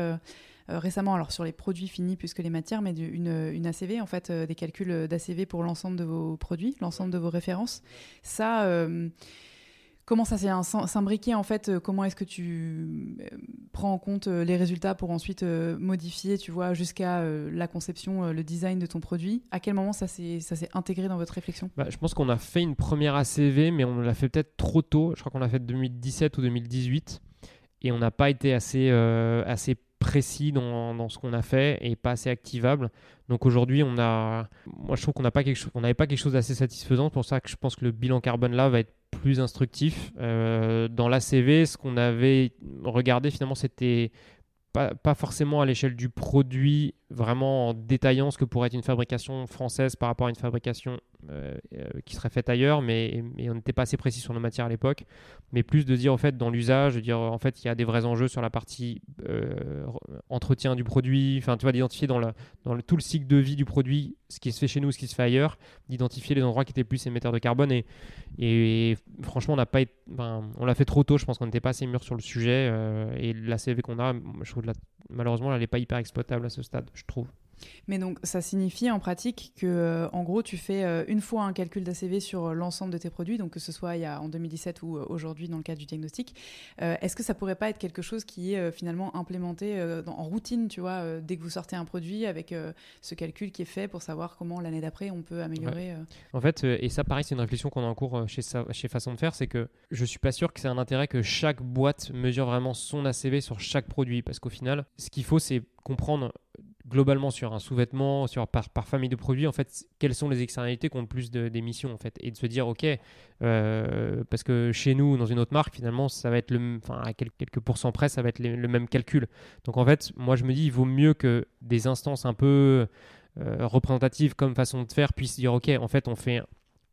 récemment, alors sur les produits finis plus que les matières, mais une, une, ACV, en fait, des calculs d'ACV pour l'ensemble de vos produits, l'ensemble de vos références. Ça Comment ça s'est s'imbriquer en fait euh, Comment est-ce que tu euh, prends en compte euh, les résultats pour ensuite modifier, tu vois, jusqu'à la conception, le design de ton produit? À quel moment ça s'est intégré dans votre réflexion? Bah, Je pense qu'on a fait une première ACV, mais on l'a fait peut-être trop tôt. Je crois qu'on l'a fait 2017 ou 2018, et on n'a pas été assez assez précis dans, dans ce qu'on a fait et pas assez activable. Donc aujourd'hui, on a, moi je trouve qu'on n'a pas n'avait pas quelque chose d'assez satisfaisant. Pour ça que je pense que le bilan carbone là va être plus instructif. Euh, dans l'ACV, ce qu'on avait regardé finalement, c'était pas, pas forcément à l'échelle du produit, vraiment en détaillant ce que pourrait être une fabrication française par rapport à une fabrication euh, euh, qui serait faite ailleurs, mais, on n'était pas assez précis sur nos matières à l'époque, mais plus de dire en fait dans l'usage, de dire en fait il y a des vrais enjeux sur la partie euh, entretien du produit, enfin tu vois d'identifier dans, le, dans le, tout le cycle de vie du produit ce qui se fait chez nous, ce qui se fait ailleurs, d'identifier les endroits qui étaient plus émetteurs de carbone. Et, franchement on n'a pas on l'a fait trop tôt, je pense qu'on n'était pas assez mûr sur le sujet et la CV qu'on a, je trouve malheureusement elle n'est pas hyper exploitable à ce stade je trouve. Mais donc, ça signifie en pratique que, euh, en gros, tu fais euh, une fois un calcul d'ACV sur euh, l'ensemble de tes produits, donc que ce soit il y a, en 2017 ou aujourd'hui dans le cadre du diagnostic. Est-ce que ça pourrait pas être quelque chose qui est finalement implémenté en routine, tu vois, dès que vous sortez un produit, avec ce calcul qui est fait pour savoir comment l'année d'après on peut améliorer En fait, et ça, pareil, c'est une réflexion qu'on a en cours chez, chez Façon de faire, c'est que je suis pas sûr que c'est un intérêt que chaque boîte mesure vraiment son ACV sur chaque produit, parce qu'au final, ce qu'il faut, c'est comprendre globalement sur un sous-vêtement, sur par, famille de produits, en fait, quelles sont les externalités qui ont le plus d'émissions, en fait, et de se dire, ok, euh, parce que chez nous, dans une autre marque, finalement, ça va être le, enfin, à quelques, pourcents près, ça va être le même calcul. Donc, en fait, moi, je me dis, il vaut mieux que des instances un peu euh, représentatives comme façon de faire puissent dire, ok, en fait, on fait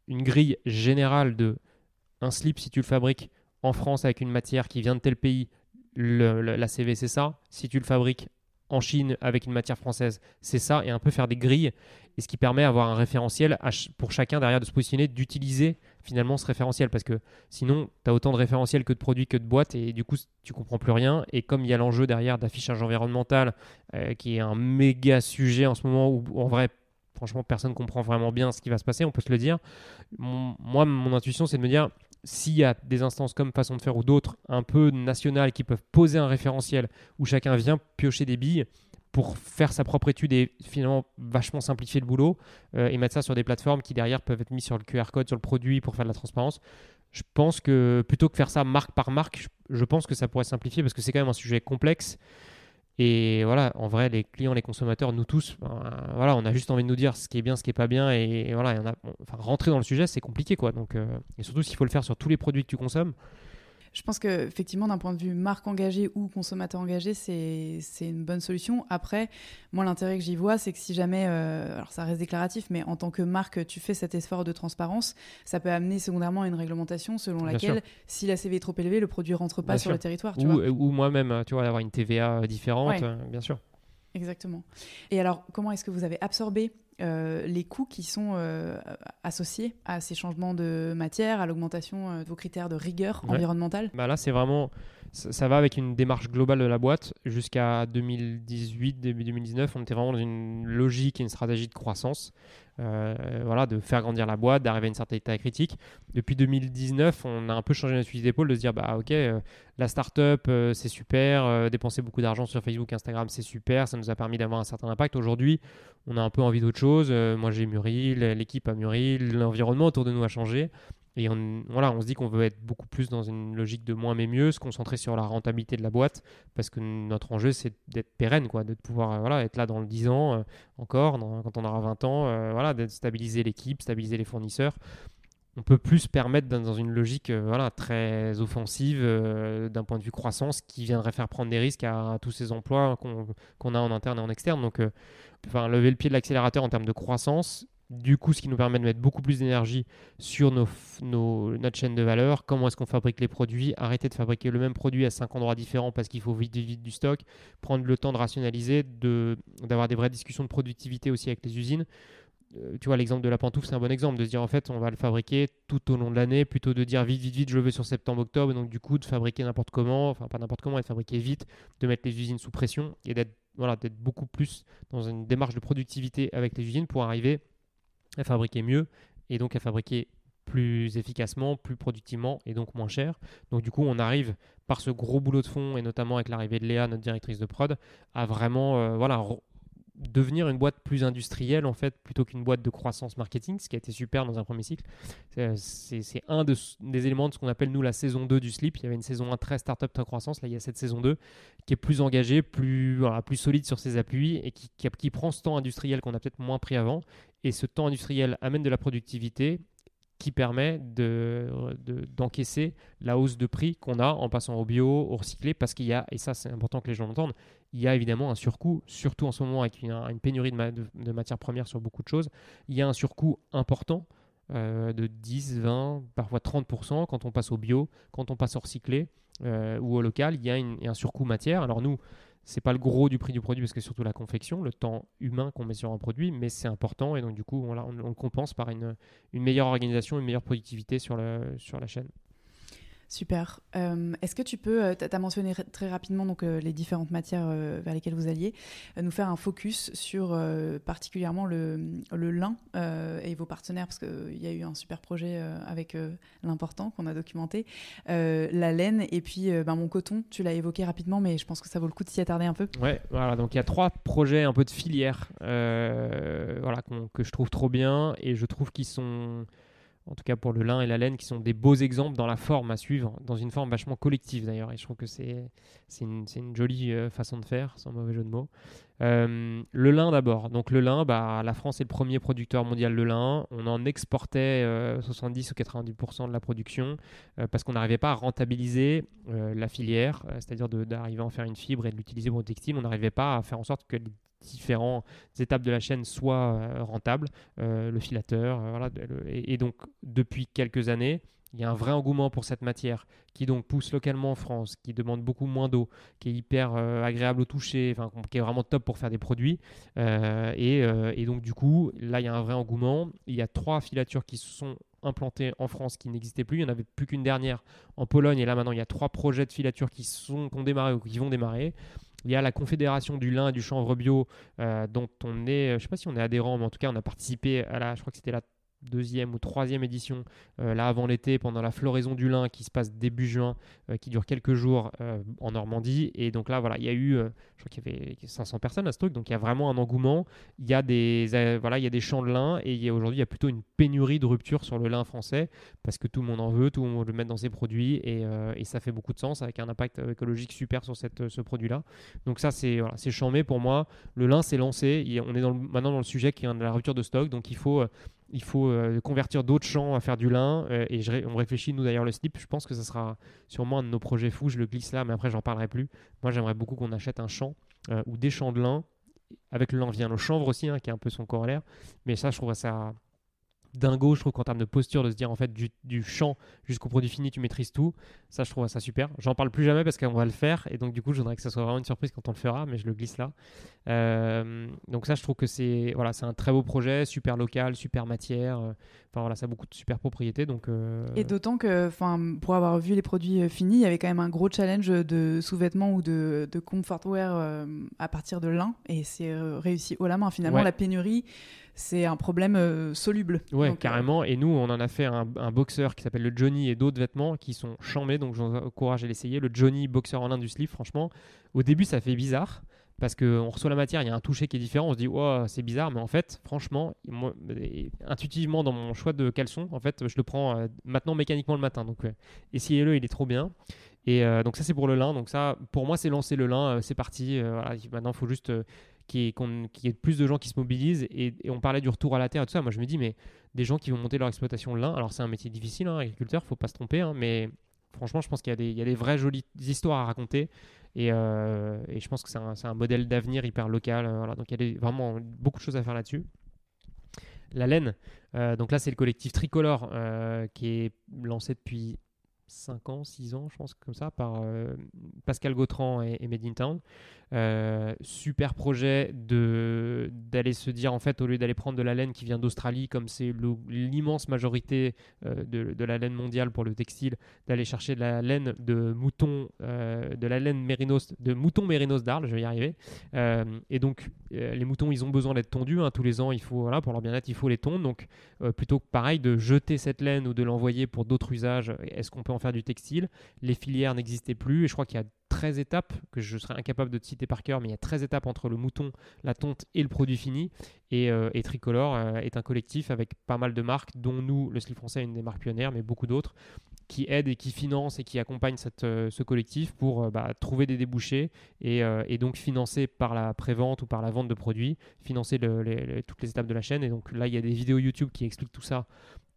une grille générale de un slip si tu le fabriques en France avec une matière qui vient de tel pays, la CV c'est ça. Si tu le fabriques en Chine avec une matière française, c'est ça, et un peu faire des grilles, et ce qui permet d'avoir un référentiel pour chacun derrière de se positionner, d'utiliser finalement ce référentiel, parce que sinon, tu as autant de référentiels que de produits que de boîtes, et du coup, tu comprends plus rien, et comme il y a l'enjeu derrière d'affichage environnemental, euh, qui est un méga sujet en ce moment, où en vrai, franchement, personne ne comprend vraiment bien ce qui va se passer, on peut se le dire, moi, mon intuition, c'est de me dire, s'il y a des instances comme Façon de faire ou d'autres un peu nationales qui peuvent poser un référentiel où chacun vient piocher des billes pour faire sa propre étude et finalement vachement simplifier le boulot euh, et mettre ça sur des plateformes qui derrière peuvent être mis sur le QR code sur le produit pour faire de la transparence. Je pense que plutôt que faire ça marque par marque, je pense que ça pourrait simplifier parce que c'est quand même un sujet complexe. Et voilà, en vrai, les clients, les consommateurs, nous tous, ben, voilà, on a juste envie de nous dire ce qui est bien, ce qui est pas bien, et, voilà, rentrer dans le sujet, c'est compliqué, quoi. Donc, euh, et surtout s'il faut le faire sur tous les produits que tu consommes, je pense qu'effectivement, d'un point de vue marque engagée ou consommateur engagé, c'est une bonne solution. Après, moi, l'intérêt que j'y vois, c'est que si jamais, euh, alors ça reste déclaratif, mais en tant que marque, tu fais cet effort de transparence, ça peut amener secondairement à une réglementation selon laquelle, si la CV est trop élevée, le produit rentre pas sur le territoire. ou, ou moi-même, tu vois, avoir une TVA différente, bien sûr. Exactement. Et alors, comment est-ce que vous avez absorbé euh, les coûts qui sont euh, associés à ces changements de matière, à l'augmentation euh, de vos critères de rigueur environnementale. Bah Là, c'est vraiment, ça, va avec une démarche globale de la boîte. Jusqu'à 2018, début 2019, on était vraiment dans une logique et une stratégie de croissance. voilà, de faire grandir la boîte, d'arriver à une certaine état critique. Depuis 2019, on a un peu changé notre fusil d'épaule, de se dire bah ok, la startup c'est super, dépenser beaucoup d'argent sur Facebook, Instagram c'est super, ça nous a permis d'avoir un certain impact. Aujourd'hui, on a un peu envie d'autre chose. Euh, moi, j'ai mûri, l'équipe a mûri, l'environnement autour de nous a changé. Et on, voilà, on se dit qu'on veut être beaucoup plus dans une logique de moins mais mieux, se concentrer sur la rentabilité de la boîte, parce que notre enjeu, c'est d'être pérenne, quoi, de pouvoir euh, voilà, être là dans le 10 ans euh, encore, quand on aura 20 ans, voilà, de stabiliser l'équipe, stabiliser les fournisseurs. On peut plus se permettre dans, une logique voilà, très offensive d'un point de vue croissance qui viendrait faire prendre des risques à, tous ces emplois qu'on a en interne et en externe. Donc, enfin, lever le pied de l'accélérateur en termes de croissance. Du coup, ce qui nous permet de mettre beaucoup plus d'énergie sur nos, notre chaîne de valeur, comment est-ce qu'on fabrique les produits, arrêter de fabriquer le même produit à cinq endroits différents parce qu'il faut vite, vite du stock, prendre le temps de rationaliser, d'avoir des vraies discussions de productivité aussi avec les usines. Euh, tu vois, l'exemple de la pantoufle, c'est un bon exemple de se dire en fait, on va le fabriquer tout au long de l'année plutôt de dire vite, vite, vite, je le veux sur septembre-octobre. Donc, du coup, de fabriquer n'importe comment, enfin, pas n'importe comment, et de fabriquer vite, de mettre les usines sous pression et d'être voilà, beaucoup plus dans une démarche de productivité avec les usines pour arriver à fabriquer mieux et donc à fabriquer plus efficacement, plus productivement et donc moins cher. Donc du coup, on arrive par ce gros boulot de fond et notamment avec l'arrivée de Léa, notre directrice de prod, à vraiment euh, voilà, devenir une boîte plus industrielle en fait plutôt qu'une boîte de croissance marketing, ce qui a été super dans un premier cycle. C'est un des éléments de ce qu'on appelle nous la saison 2 du slip. Il y avait une saison 1 très startup, très croissance. Là, il y a cette saison 2 qui est plus engagée, plus, solide sur ses appuis et qui, prend ce temps industriel qu'on a peut-être moins pris avant. Et ce temps industriel amène de la productivité qui permet d'encaisser de, la hausse de prix qu'on a en passant au bio, au recyclé, parce qu'il y a, et ça c'est important que les gens l'entendent, il y a évidemment un surcoût, surtout en ce moment avec une, pénurie de, de, matières premières sur beaucoup de choses, il y a un surcoût important euh, de 10, 20, parfois 30% quand on passe au bio, quand on passe au recyclé euh, ou au local, il y a un surcoût matière. Alors nous, c'est pas le gros du prix du produit parce que c'est surtout la confection, le temps humain qu'on met sur un produit, mais c'est important et donc du coup on, le compense par une, meilleure organisation, une meilleure productivité sur la chaîne. Super. Euh, est-ce que tu peux, euh, tu as mentionné très rapidement donc, euh, les différentes matières vers lesquelles vous alliez, nous faire un focus sur particulièrement le, le lin et vos partenaires, parce qu'il y a eu un super projet avec l'important qu'on a documenté, la laine et puis ben, mon coton, tu l'as évoqué rapidement, mais je pense que ça vaut le coup de s'y attarder un peu. Ouais, voilà, donc il y a trois projets un peu de filière voilà, que je trouve trop bien et je trouve qu'ils sont en tout cas pour le lin et la laine, qui sont des beaux exemples dans la forme à suivre, dans une forme vachement collective d'ailleurs. Et je trouve que c'est une, une, jolie euh, façon de faire, sans mauvais jeu de mots. Euh, le lin d'abord. Donc le lin, bah, la France est le premier producteur mondial de lin. On en exportait 70 euh, ou 90% de la production parce qu'on n'arrivait pas à rentabiliser la filière, c'est-à-dire d'arriver à en faire une fibre et de l'utiliser pour le textile. On n'arrivait pas à faire en sorte que différentes étapes de la chaîne soient euh, rentables, euh, le filateur, euh, voilà, et, donc depuis quelques années, il y a un vrai engouement pour cette matière qui donc pousse localement en France, qui demande beaucoup moins d'eau, qui est hyper agréable au toucher, qui est vraiment top pour faire des produits. et, donc du coup, là, il y a un vrai engouement. Il y a trois filatures qui sont implantées en France qui n'existaient plus. Il n'y en avait plus qu'une dernière en Pologne. Et là, maintenant, il y a trois projets de filature qui, sont, qui ont démarré ou qui vont démarrer. Il y a la Confédération du lin et du chanvre bio, euh, dont on est, je ne sais pas si on est adhérent, mais en tout cas, on a participé à la, je crois que c'était la deuxième ou troisième édition, euh, là avant l'été, pendant la floraison du lin qui se passe début juin, euh, qui dure quelques jours euh, en Normandie. Et donc là, voilà, il y a eu, je crois qu'il y avait 500 personnes à truc, donc il y a vraiment un engouement. Il y a des, voilà, il y a des champs de lin et aujourd'hui, il y a plutôt une pénurie de rupture sur le lin français parce que tout le monde en veut, tout le monde le met dans ses produits et, ça fait beaucoup de sens avec un impact écologique super sur ce produit-là. Donc ça, c'est voilà, chambé pour moi. Le lin s'est lancé. on est maintenant dans le sujet qui est la rupture de stock, donc il faut il faut euh, convertir d'autres champs à faire du lin. Euh, et on réfléchit, nous d'ailleurs, le slip. Je pense que ça sera sûrement un de nos projets fous. Je le glisse là, mais après, j'en parlerai plus. Moi, j'aimerais beaucoup qu'on achète un champ euh, ou des champs de lin. Avec le lin vient le chanvre aussi, hein, qui est un peu son corollaire. Mais ça, je trouve ça dingo, je trouve qu'en termes de posture, de se dire en fait du, du champ jusqu'au produit fini, tu maîtrises tout, ça je trouve ça super. J'en parle plus jamais parce qu'on va le faire et donc du coup je voudrais que ça soit vraiment une surprise quand on le fera, mais je le glisse là. Euh, donc ça je trouve que c'est voilà, c'est un très beau projet, super local, super matière. Euh, enfin voilà, ça a beaucoup de super propriétés. Donc, euh, Et d'autant que pour avoir vu les produits finis, il y avait quand même un gros challenge de sous-vêtements ou de, de comfort wear à partir de lin et c'est réussi haut la main. Finalement, la pénurie c'est un problème euh, soluble. Ouais, euh, carrément. Et nous, on en a fait un, boxeur qui s'appelle le Johnny et d'autres vêtements qui sont chambés. Donc, j'encourage à l'essayer. Le Johnny boxeur en lin du slip, franchement, au début, ça fait bizarre parce qu'on reçoit la matière, il y a un toucher qui est différent, on se dit oh, c'est bizarre, mais en fait, franchement, moi, intuitivement dans mon choix de caleçon, en fait, je le prends euh, maintenant mécaniquement le matin. Donc, essayez-le, il est trop bien. Et donc ça c'est pour le lin. Donc ça, pour moi, c'est lancer le lin, c'est parti. maintenant, il faut juste qu'il y, ait plus de gens qui se mobilisent. Et, on parlait du retour à la terre et tout ça. Moi, je me dis, mais des gens qui vont monter leur exploitation lin, alors c'est un métier difficile, hein, agriculteur, faut pas se tromper, hein, mais franchement, je pense qu'il y, a des vraies jolies histoires à raconter. Et, euh, je pense que c'est un, modèle d'avenir hyper local. Euh, donc il y a vraiment beaucoup de choses à faire là-dessus. La laine, euh, donc là c'est le collectif Tricolore qui est lancé depuis 5 ans, 6 ans, je pense, comme ça, par Pascal Gautran et, et Made in Town. Euh, super projet d'aller se dire en fait au lieu d'aller prendre de la laine qui vient d'Australie comme c'est l'immense majorité euh, de, de, la laine mondiale pour le textile d'aller chercher de la laine de mouton euh, de la laine mérinos de mouton mérinos d'Arles je vais y arriver. Et donc les moutons ils ont besoin d'être tondus hein, tous les ans il faut voilà pour leur bien-être il faut les tondre. Donc plutôt que pareil de jeter cette laine ou de l'envoyer pour d'autres usages est-ce qu'on peut en faire du textile? Les filières n'existaient plus et je crois qu'il y a 13 étapes que je serais incapable de citer par cœur, mais il y a 13 étapes entre le mouton, la tonte et le produit fini. Et, euh, Tricolore euh, est un collectif avec pas mal de marques, dont nous, le slip français, une des marques pionnières, mais beaucoup d'autres, qui aident et qui financent et qui accompagnent euh, ce collectif pour bah, trouver des débouchés et, et, donc financer par la prévente ou par la vente de produits, financer toutes les étapes de la chaîne. Et donc là, il y a des vidéos YouTube qui expliquent tout ça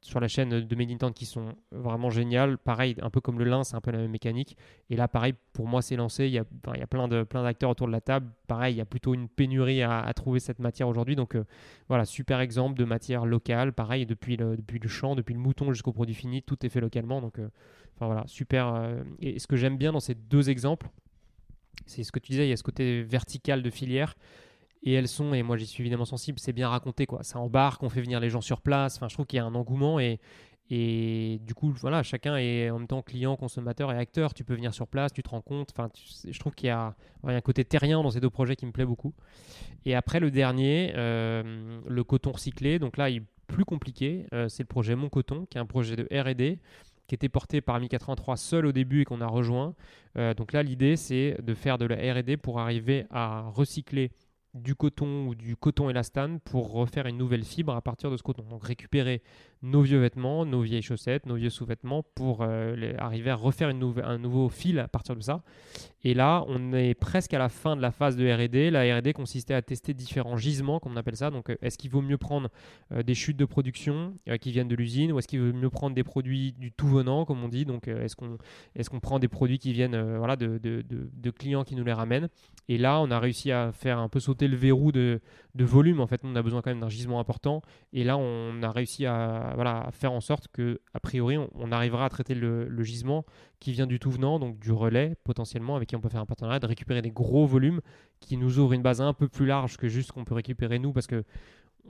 sur la chaîne de Town qui sont vraiment géniales. Pareil, un peu comme le lin, c'est un peu la même mécanique. Et là, pareil, pour moi, c'est lancé. Il y a, il y a plein, de, plein d'acteurs autour de la table. Pareil, il y a plutôt une pénurie à, trouver cette matière aujourd'hui. Donc euh, voilà, super exemple de matière locale. Pareil, depuis le, depuis le champ, depuis le mouton jusqu'au produit fini, tout est fait localement. Donc euh, enfin voilà, super. Euh, et ce que j'aime bien dans ces deux exemples, c'est ce que tu disais, il y a ce côté vertical de filière et elles sont, et moi j'y suis évidemment sensible, c'est bien raconté quoi. Ça embarque, on fait venir les gens sur place. Enfin, je trouve qu'il y a un engouement et, et du coup, voilà, chacun est en même temps client, consommateur et acteur. Tu peux venir sur place, tu te rends compte. Enfin, je trouve qu'il y, a un côté terrien dans ces deux projets qui me plaît beaucoup. Et après, le dernier, euh, le coton recyclé. Donc là, il est plus compliqué. Euh, c'est le projet Mon Coton, qui est un projet de RD qui était porté par Mi 83 seul au début et qu'on a rejoint. Euh, donc là, l'idée, c'est de faire de la RD pour arriver à recycler du coton ou du coton élastane pour refaire une nouvelle fibre à partir de ce coton. Donc récupérer nos vieux vêtements, nos vieilles chaussettes, nos vieux sous-vêtements pour euh, arriver à refaire un nouveau fil à partir de ça. Et là, on est presque à la fin de la phase de R&D. La R&D consistait à tester différents gisements, comme on appelle ça. Donc, euh, est-ce qu'il vaut mieux prendre euh, des chutes de production qui viennent de l'usine ou est-ce qu'il vaut mieux prendre des produits du tout venant, comme on dit? Donc, est-ce qu'on est prend des produits qui viennent voilà, de, clients qui nous les ramènent? Et là, on a réussi à faire un peu sauter le verrou de, volume. En fait, on a besoin quand même d'un gisement important. Et là, on a réussi à voilà, faire en sorte que, a priori, on, arrivera à traiter le, gisement qui vient du tout venant, donc du relais potentiellement, avec qui on peut faire un partenariat, de récupérer des gros volumes qui nous ouvrent une base un peu plus large que juste qu'on peut récupérer nous, parce que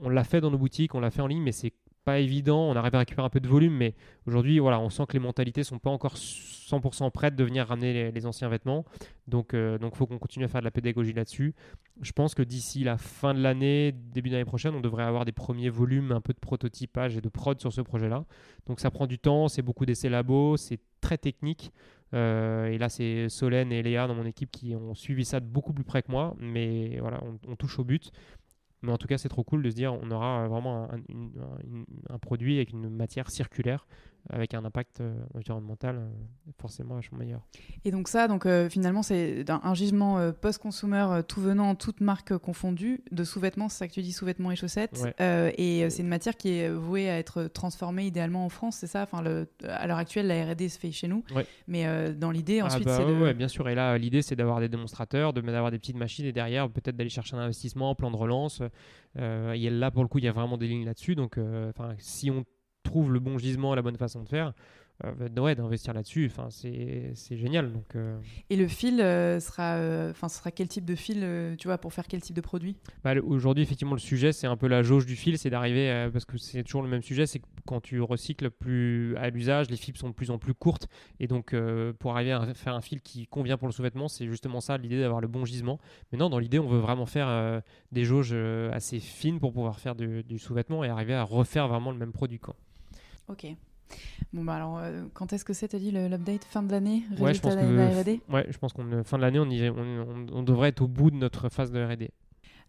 on l'a fait dans nos boutiques, on l'a fait en ligne, mais c'est pas évident. On arrive à récupérer un peu de volume, mais aujourd'hui, voilà, on sent que les mentalités sont pas encore 100% prêtes de venir ramener les, anciens vêtements. Donc, euh, donc, faut qu'on continue à faire de la pédagogie là-dessus. Je pense que d'ici la fin de l'année, début d'année prochaine, on devrait avoir des premiers volumes, un peu de prototypage et de prod sur ce projet-là. Donc, ça prend du temps, c'est beaucoup d'essais labos, c'est très technique. Euh, et là, c'est Solène et Léa dans mon équipe qui ont suivi ça de beaucoup plus près que moi. Mais voilà, on touche au but. Mais en tout cas, c'est trop cool de se dire on aura vraiment un, produit avec une matière circulaire avec un impact euh, environnemental euh, forcément vachement meilleur. Et donc ça, donc euh, finalement, c'est un, gisement post-consumer tout venant, toute marque confondue, de sous-vêtements, c'est ça que tu dis, sous-vêtements et chaussettes. et c'est une matière qui est vouée à être transformée idéalement en France, c'est ça? Enfin, le, À l'heure actuelle, la R&D se fait chez nous, mais dans l'idée, ah ensuite, bah c'est Oui, bien sûr. Et là, l'idée, c'est d'avoir des démonstrateurs, d'avoir des petites machines et derrière, peut-être d'aller chercher un investissement, un plan de relance. et là, pour le coup, il y a vraiment des lignes là-dessus. Donc, si on trouve le bon gisement, la bonne façon de faire, euh, ouais, d'investir là-dessus, enfin, c'est, génial. Donc, euh. Et le fil euh, sera, enfin, ce sera quel type de fil, tu vois, pour faire quel type de produit? Bah, Aujourd'hui, effectivement, le sujet, c'est un peu la jauge du fil, c'est d'arriver, parce que c'est toujours le même sujet, c'est que quand tu recycles plus à l'usage, les fibres sont de plus en plus courtes, et donc pour arriver à faire un fil qui convient pour le sous-vêtement, c'est justement ça, l'idée d'avoir le bon gisement. Mais non, dans l'idée, on veut vraiment faire des jauges assez fines pour pouvoir faire du, du sous-vêtement et arriver à refaire vraiment le même produit. Quoi. Ok. Bon, bah alors, euh, quand est-ce que c'est, t'as dit, l'update Fin de l'année Ouais, je pense que, ouais, je pense qu'on fin de l'année, on, on, devrait être au bout de notre phase de R&D.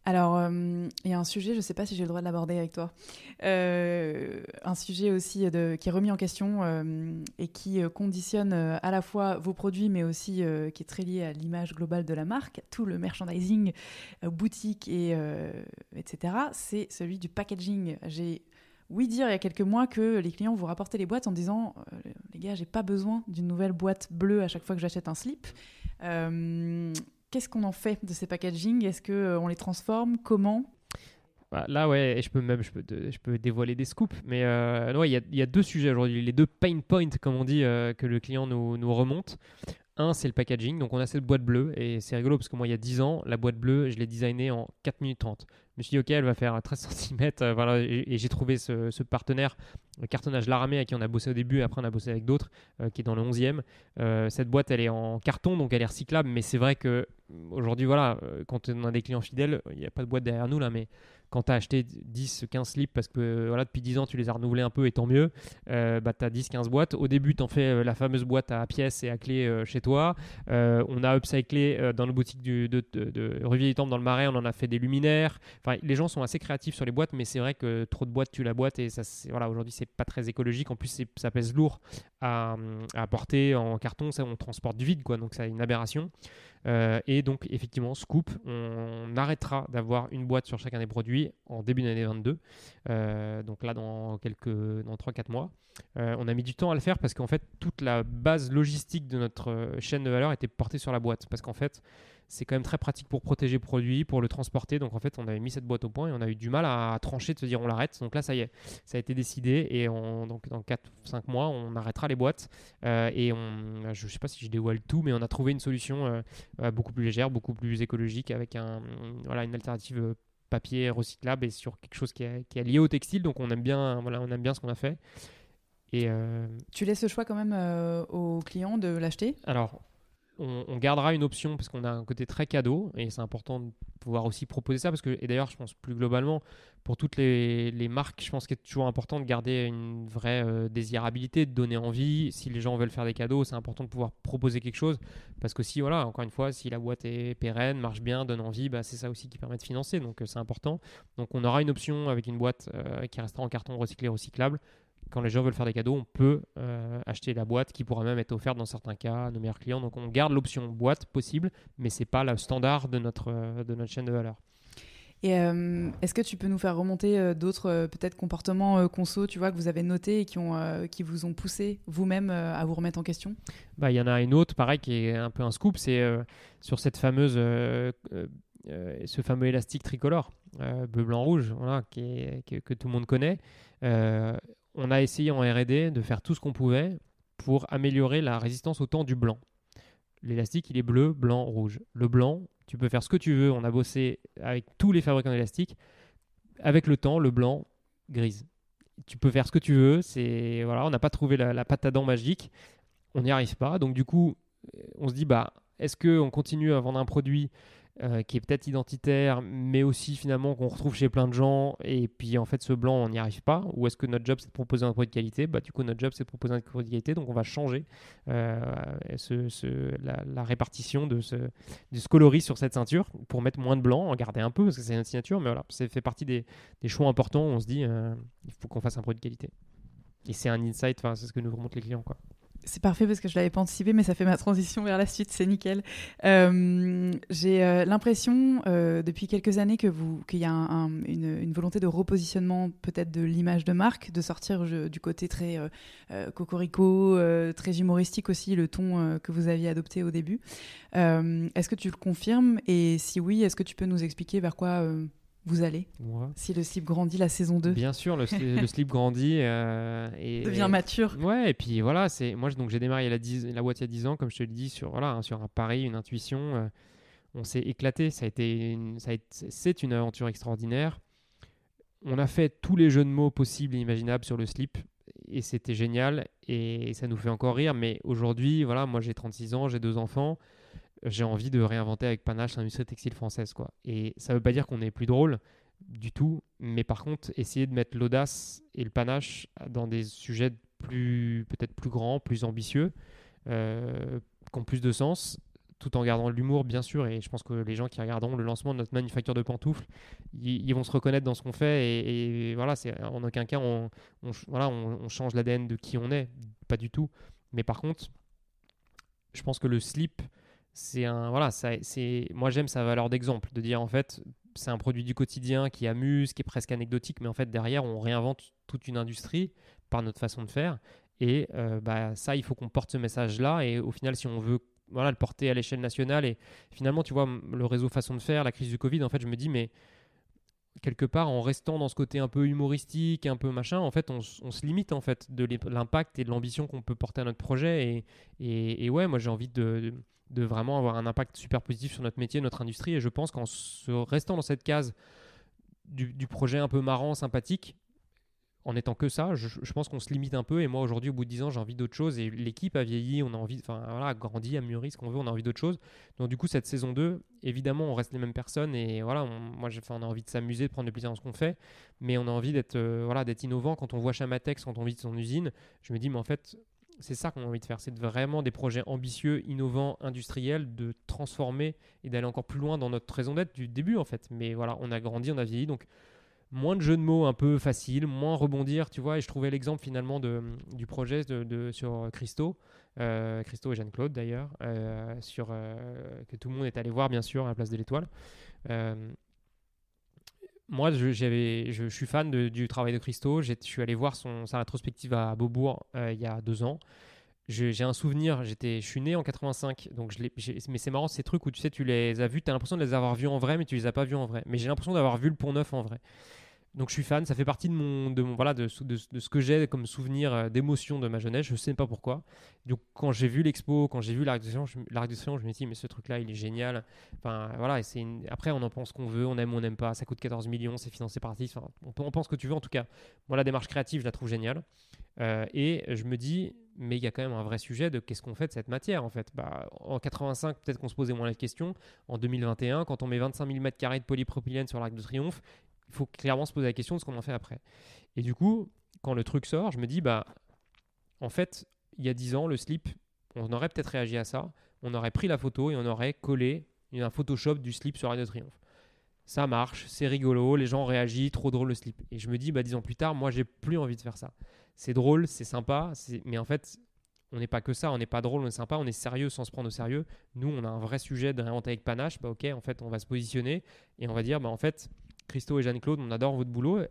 Alors, euh, il y a un sujet, je ne sais pas si j'ai le droit de l'aborder avec toi, euh, un sujet aussi de, qui est remis en question et qui conditionne à la fois vos produits, mais aussi qui est très lié à l'image globale de la marque, tout le merchandising, boutique, et, etc. C'est celui du packaging. J'ai oui dire il y a quelques mois que les clients vous rapportaient les boîtes en disant euh, les gars j'ai pas besoin d'une nouvelle boîte bleue à chaque fois que j'achète un slip. Euh, qu'est-ce qu'on en fait de ces packaging? Est-ce que euh, on les transforme? Comment? Bah, là, ouais, je peux même je peux, je peux dévoiler des scoops, mais il y, y, a deux sujets aujourd'hui, les deux pain points, comme on dit, que le client nous, nous remonte. Un, c'est le packaging. Donc, on a cette boîte bleue et c'est rigolo parce que moi, il y a 10 ans, la boîte bleue, je l'ai designée en 4 minutes 30. Je me suis dit, OK, elle va faire 13 cm. Euh, voilà, et, j'ai trouvé ce, partenaire, le cartonnage Laramé, avec qui on a bossé au début et après on a bossé avec d'autres, euh, qui est dans le 11e. Euh, cette boîte, elle est en carton, donc elle est recyclable, mais c'est vrai que aujourd'hui, voilà, quand on a des clients fidèles, il n'y a pas de boîte derrière nous là, mais quand tu as acheté 10, 15 slips parce que voilà, depuis 10 ans tu les as renouvelés un peu et tant mieux, euh, bah, tu as 10, 15 boîtes. Au début, tu en fais euh, la fameuse boîte à pièces et à euh, chez toi. on a upcyclé dans nos boutiques du, de, de, de Temple dans le Marais, on en a fait des luminaires. Enfin, les gens sont assez créatifs sur les boîtes, mais c'est vrai que trop de boîtes tue la boîte et ça, voilà, aujourd'hui, c'est pas très écologique. En plus, ça pèse lourd à, à, porter en carton. Ça, on transporte du vide, quoi. Donc, c'est une aberration. Euh, et donc, effectivement, Scoop, on, arrêtera d'avoir une boîte sur chacun des produits en début d'année 22. Euh, donc là, dans quelques, dans 3-4 mois. Euh, on a mis du temps à le faire parce qu'en fait, toute la base logistique de notre chaîne de valeur était portée sur la boîte. Parce qu'en fait, c'est quand même très pratique pour protéger le produit, pour le transporter. Donc en fait, on avait mis cette boîte au point et on a eu du mal à, trancher, de se dire on l'arrête. Donc là, ça y est, ça a été décidé et donc dans 4-5 mois, on arrêtera les boîtes. Euh, et on, je ne sais pas si je dévoile tout, mais on a trouvé une solution euh, euh, beaucoup plus légère, beaucoup plus écologique avec un, voilà, une alternative papier recyclable et sur quelque chose qui est, qui est lié au textile. Donc on aime bien, voilà, on aime bien ce qu'on a fait. Et Tu laisses le choix quand même aux clients de l'acheter? Alors, on, gardera une option parce qu'on a un côté très cadeau et c'est important de pouvoir aussi proposer ça parce que et d'ailleurs je pense plus globalement pour toutes les, marques je pense qu'il est toujours important de garder une vraie euh, désirabilité de donner envie. Si les gens veulent faire des cadeaux c'est important de pouvoir proposer quelque chose parce que si voilà encore une fois si la boîte est pérenne marche bien donne envie bah, c'est ça aussi qui permet de financer. Donc euh, c'est important. Donc on aura une option avec une boîte euh, qui restera en carton recyclé recyclable quand les gens veulent faire des cadeaux, on peut euh, acheter la boîte qui pourra même être offerte dans certains cas à nos meilleurs clients. Donc on garde l'option boîte possible, mais c'est pas le standard de notre, euh, de notre chaîne de valeur. Et euh, est-ce que tu peux nous faire remonter d'autres peut-être comportements conso, tu vois, que vous avez notés et qui, ont, qui vous ont poussé vous-même à vous remettre en question? Bah, il y en a une autre, pareil, qui est un peu un scoop, c'est sur cette fameuse, ce fameux élastique tricolore, bleu, blanc, rouge, voilà, qui que tout le monde connaît on a essayé en RD de faire tout ce qu'on pouvait pour améliorer la résistance au temps du blanc. L'élastique, il est bleu, blanc, rouge. Le blanc, tu peux faire ce que tu veux. On a bossé avec tous les fabricants d'élastiques. Avec le temps, le blanc, grise. Tu peux faire ce que tu veux. C'est voilà, on n'a pas trouvé la, pâte à dents magique. On n'y arrive pas. Donc du coup, on se dit bah, est-ce qu'on continue à vendre un produit euh, qui est peut-être identitaire, mais aussi finalement qu'on retrouve chez plein de gens, et puis en fait ce blanc on n'y arrive pas, ou est-ce que notre job c'est de proposer un produit de qualité? Bah du coup notre job c'est de proposer un produit de qualité, donc on va changer euh, la, répartition de ce, coloris sur cette ceinture pour mettre moins de blanc, en garder un peu parce que c'est une signature, mais voilà, ça fait partie des, choix importants. On se dit euh, il faut qu'on fasse un produit de qualité. Et c'est un insight, c'est ce que nous remontent les clients quoi. C'est parfait parce que je l'avais pas anticipé, mais ça fait ma transition vers la suite, c'est nickel. Euh, j'ai euh, l'impression euh, depuis quelques années que vous qu'il y a une, volonté de repositionnement peut-être de l'image de marque, de sortir du côté très cocorico, très humoristique aussi, le ton que vous aviez adopté au début. est-ce que tu le confirmes? Et si oui, est-ce que tu peux nous expliquer vers quoi vous allez Si le slip grandit la saison 2 Bien sûr, le, slip grandit. Euh, et, Devient mature. Ouais, et puis voilà, c'est moi donc j'ai démarré la, la boîte il y a 10 ans, comme je te le dis, sur, voilà, hein, sur un pari, une intuition. Euh, on s'est éclaté, ça a été c'est une aventure extraordinaire. On a fait tous les jeux de mots possibles et imaginables sur le slip et c'était génial et ça nous fait encore rire. Mais aujourd'hui, voilà, moi j'ai 36 ans, j'ai deux enfants j'ai envie de réinventer avec panache l'industrie textile française. Quoi. Et ça ne veut pas dire qu'on est plus drôle du tout, mais par contre, essayer de mettre l'audace et le panache dans des sujets plus peut-être plus grands, plus ambitieux, euh, qui ont plus de sens, tout en gardant l'humour, bien sûr. Et je pense que les gens qui regarderont le lancement de notre manufacture de pantoufles, ils, vont se reconnaître dans ce qu'on fait. Et, voilà, en aucun cas on, voilà, on change l'ADN de qui on est, pas du tout. Mais par contre, je pense que le slip c'est un voilà c'est moi j'aime sa valeur d'exemple de dire en fait c'est un produit du quotidien qui amuse qui est presque anecdotique mais en fait derrière on réinvente toute une industrie par notre façon de faire. Et euh, bah, ça il faut qu'on porte ce message là et au final si on veut voilà le porter à l'échelle nationale et finalement tu vois le réseau façon de faire la crise du Covid en fait je me dis mais quelque part en restant dans ce côté un peu humoristique, un peu machin, en fait, on, se limite en fait de l'impact et de l'ambition qu'on peut porter à notre projet. Et, et, ouais, moi j'ai envie de, de, vraiment avoir un impact super positif sur notre métier, notre industrie. Et je pense qu'en restant dans cette case du, du, projet un peu marrant, sympathique, en étant que ça, je, pense qu'on se limite un peu. Et moi, aujourd'hui, au bout de 10 ans, j'ai envie d'autre chose. Et l'équipe a vieilli, on a envie, enfin voilà, a grandi, a mûri, ce qu'on veut, on a envie d'autre chose. Donc, du coup, cette saison 2, évidemment, on reste les mêmes personnes. Et voilà, moi, on a envie de s'amuser, de prendre du plaisir dans ce qu'on fait. Mais on a envie d'être euh, voilà, innovant. Quand on voit Chamatex, quand on visite son usine, je me dis, mais en fait, c'est ça qu'on a envie de faire. C'est vraiment des projets ambitieux, innovants, industriels, de transformer et d'aller encore plus loin dans notre raison d'être du début en fait. Mais voilà, on a grandi, on a vieilli, donc moins de jeux de mots un peu faciles, moins rebondir, tu vois. Et je trouvais l'exemple finalement de, du projet de, sur Christo, euh, Christo et Jeanne-Claude d'ailleurs, euh, euh, que tout le monde est allé voir bien sûr à la place de l'Étoile. moi, je, je, suis fan du travail de Christo. Je suis allé voir son, sa rétrospective à Beaubourg il y a deux ans j'ai un souvenir, je suis né en 85, donc mais c'est marrant ces trucs où tu sais, tu les as vus, tu as l'impression de les avoir vus en vrai, mais tu les as pas vus en vrai. Mais j'ai l'impression d'avoir vu le Pont Neuf en vrai. Donc je suis fan, ça fait partie de mon, de mon voilà, de, ce que j'ai comme souvenir euh, d'émotion de ma jeunesse. Je sais pas pourquoi. Donc quand j'ai vu l'expo, quand j'ai vu l'Arc de Triomphe, je, me suis dit mais ce truc-là, il est génial. Enfin voilà, et c'est après on en pense qu'on veut, on aime ou on n'aime pas. Ça coûte 14 millions, c'est financé par artiste. On, on, pense que tu veux. En tout cas, moi la démarche créative, je la trouve géniale. Euh, et je me dis mais il y a quand même un vrai sujet de qu'est-ce qu'on fait de cette matière en fait. Bah, en 85, peut-être qu'on se posait moins la question. En 2021, quand on met 25 000 m2 de polypropylène sur l'Arc de Triomphe, il faut clairement se poser la question de ce qu'on en fait après. Et du coup, quand le truc sort, je me dis, bah, en fait, il y a 10 ans, le slip, on aurait peut-être réagi à ça. On aurait pris la photo et on aurait collé un Photoshop du slip sur l'Arc de Triomphe. Ça marche, c'est rigolo, les gens réagissent, trop drôle le slip. Et je me dis, bah, 10 ans plus tard, moi, j'ai plus envie de faire ça. C'est drôle, c'est sympa, mais en fait, on n'est pas que ça, on n'est pas drôle, on est sympa, on est sérieux sans se prendre au sérieux. Nous, on a un vrai sujet de réinventer avec panache. Bah, ok, en fait, on va se positionner et on va dire, bah, en fait, Christo et Jeanne-Claude, on adore votre boulot.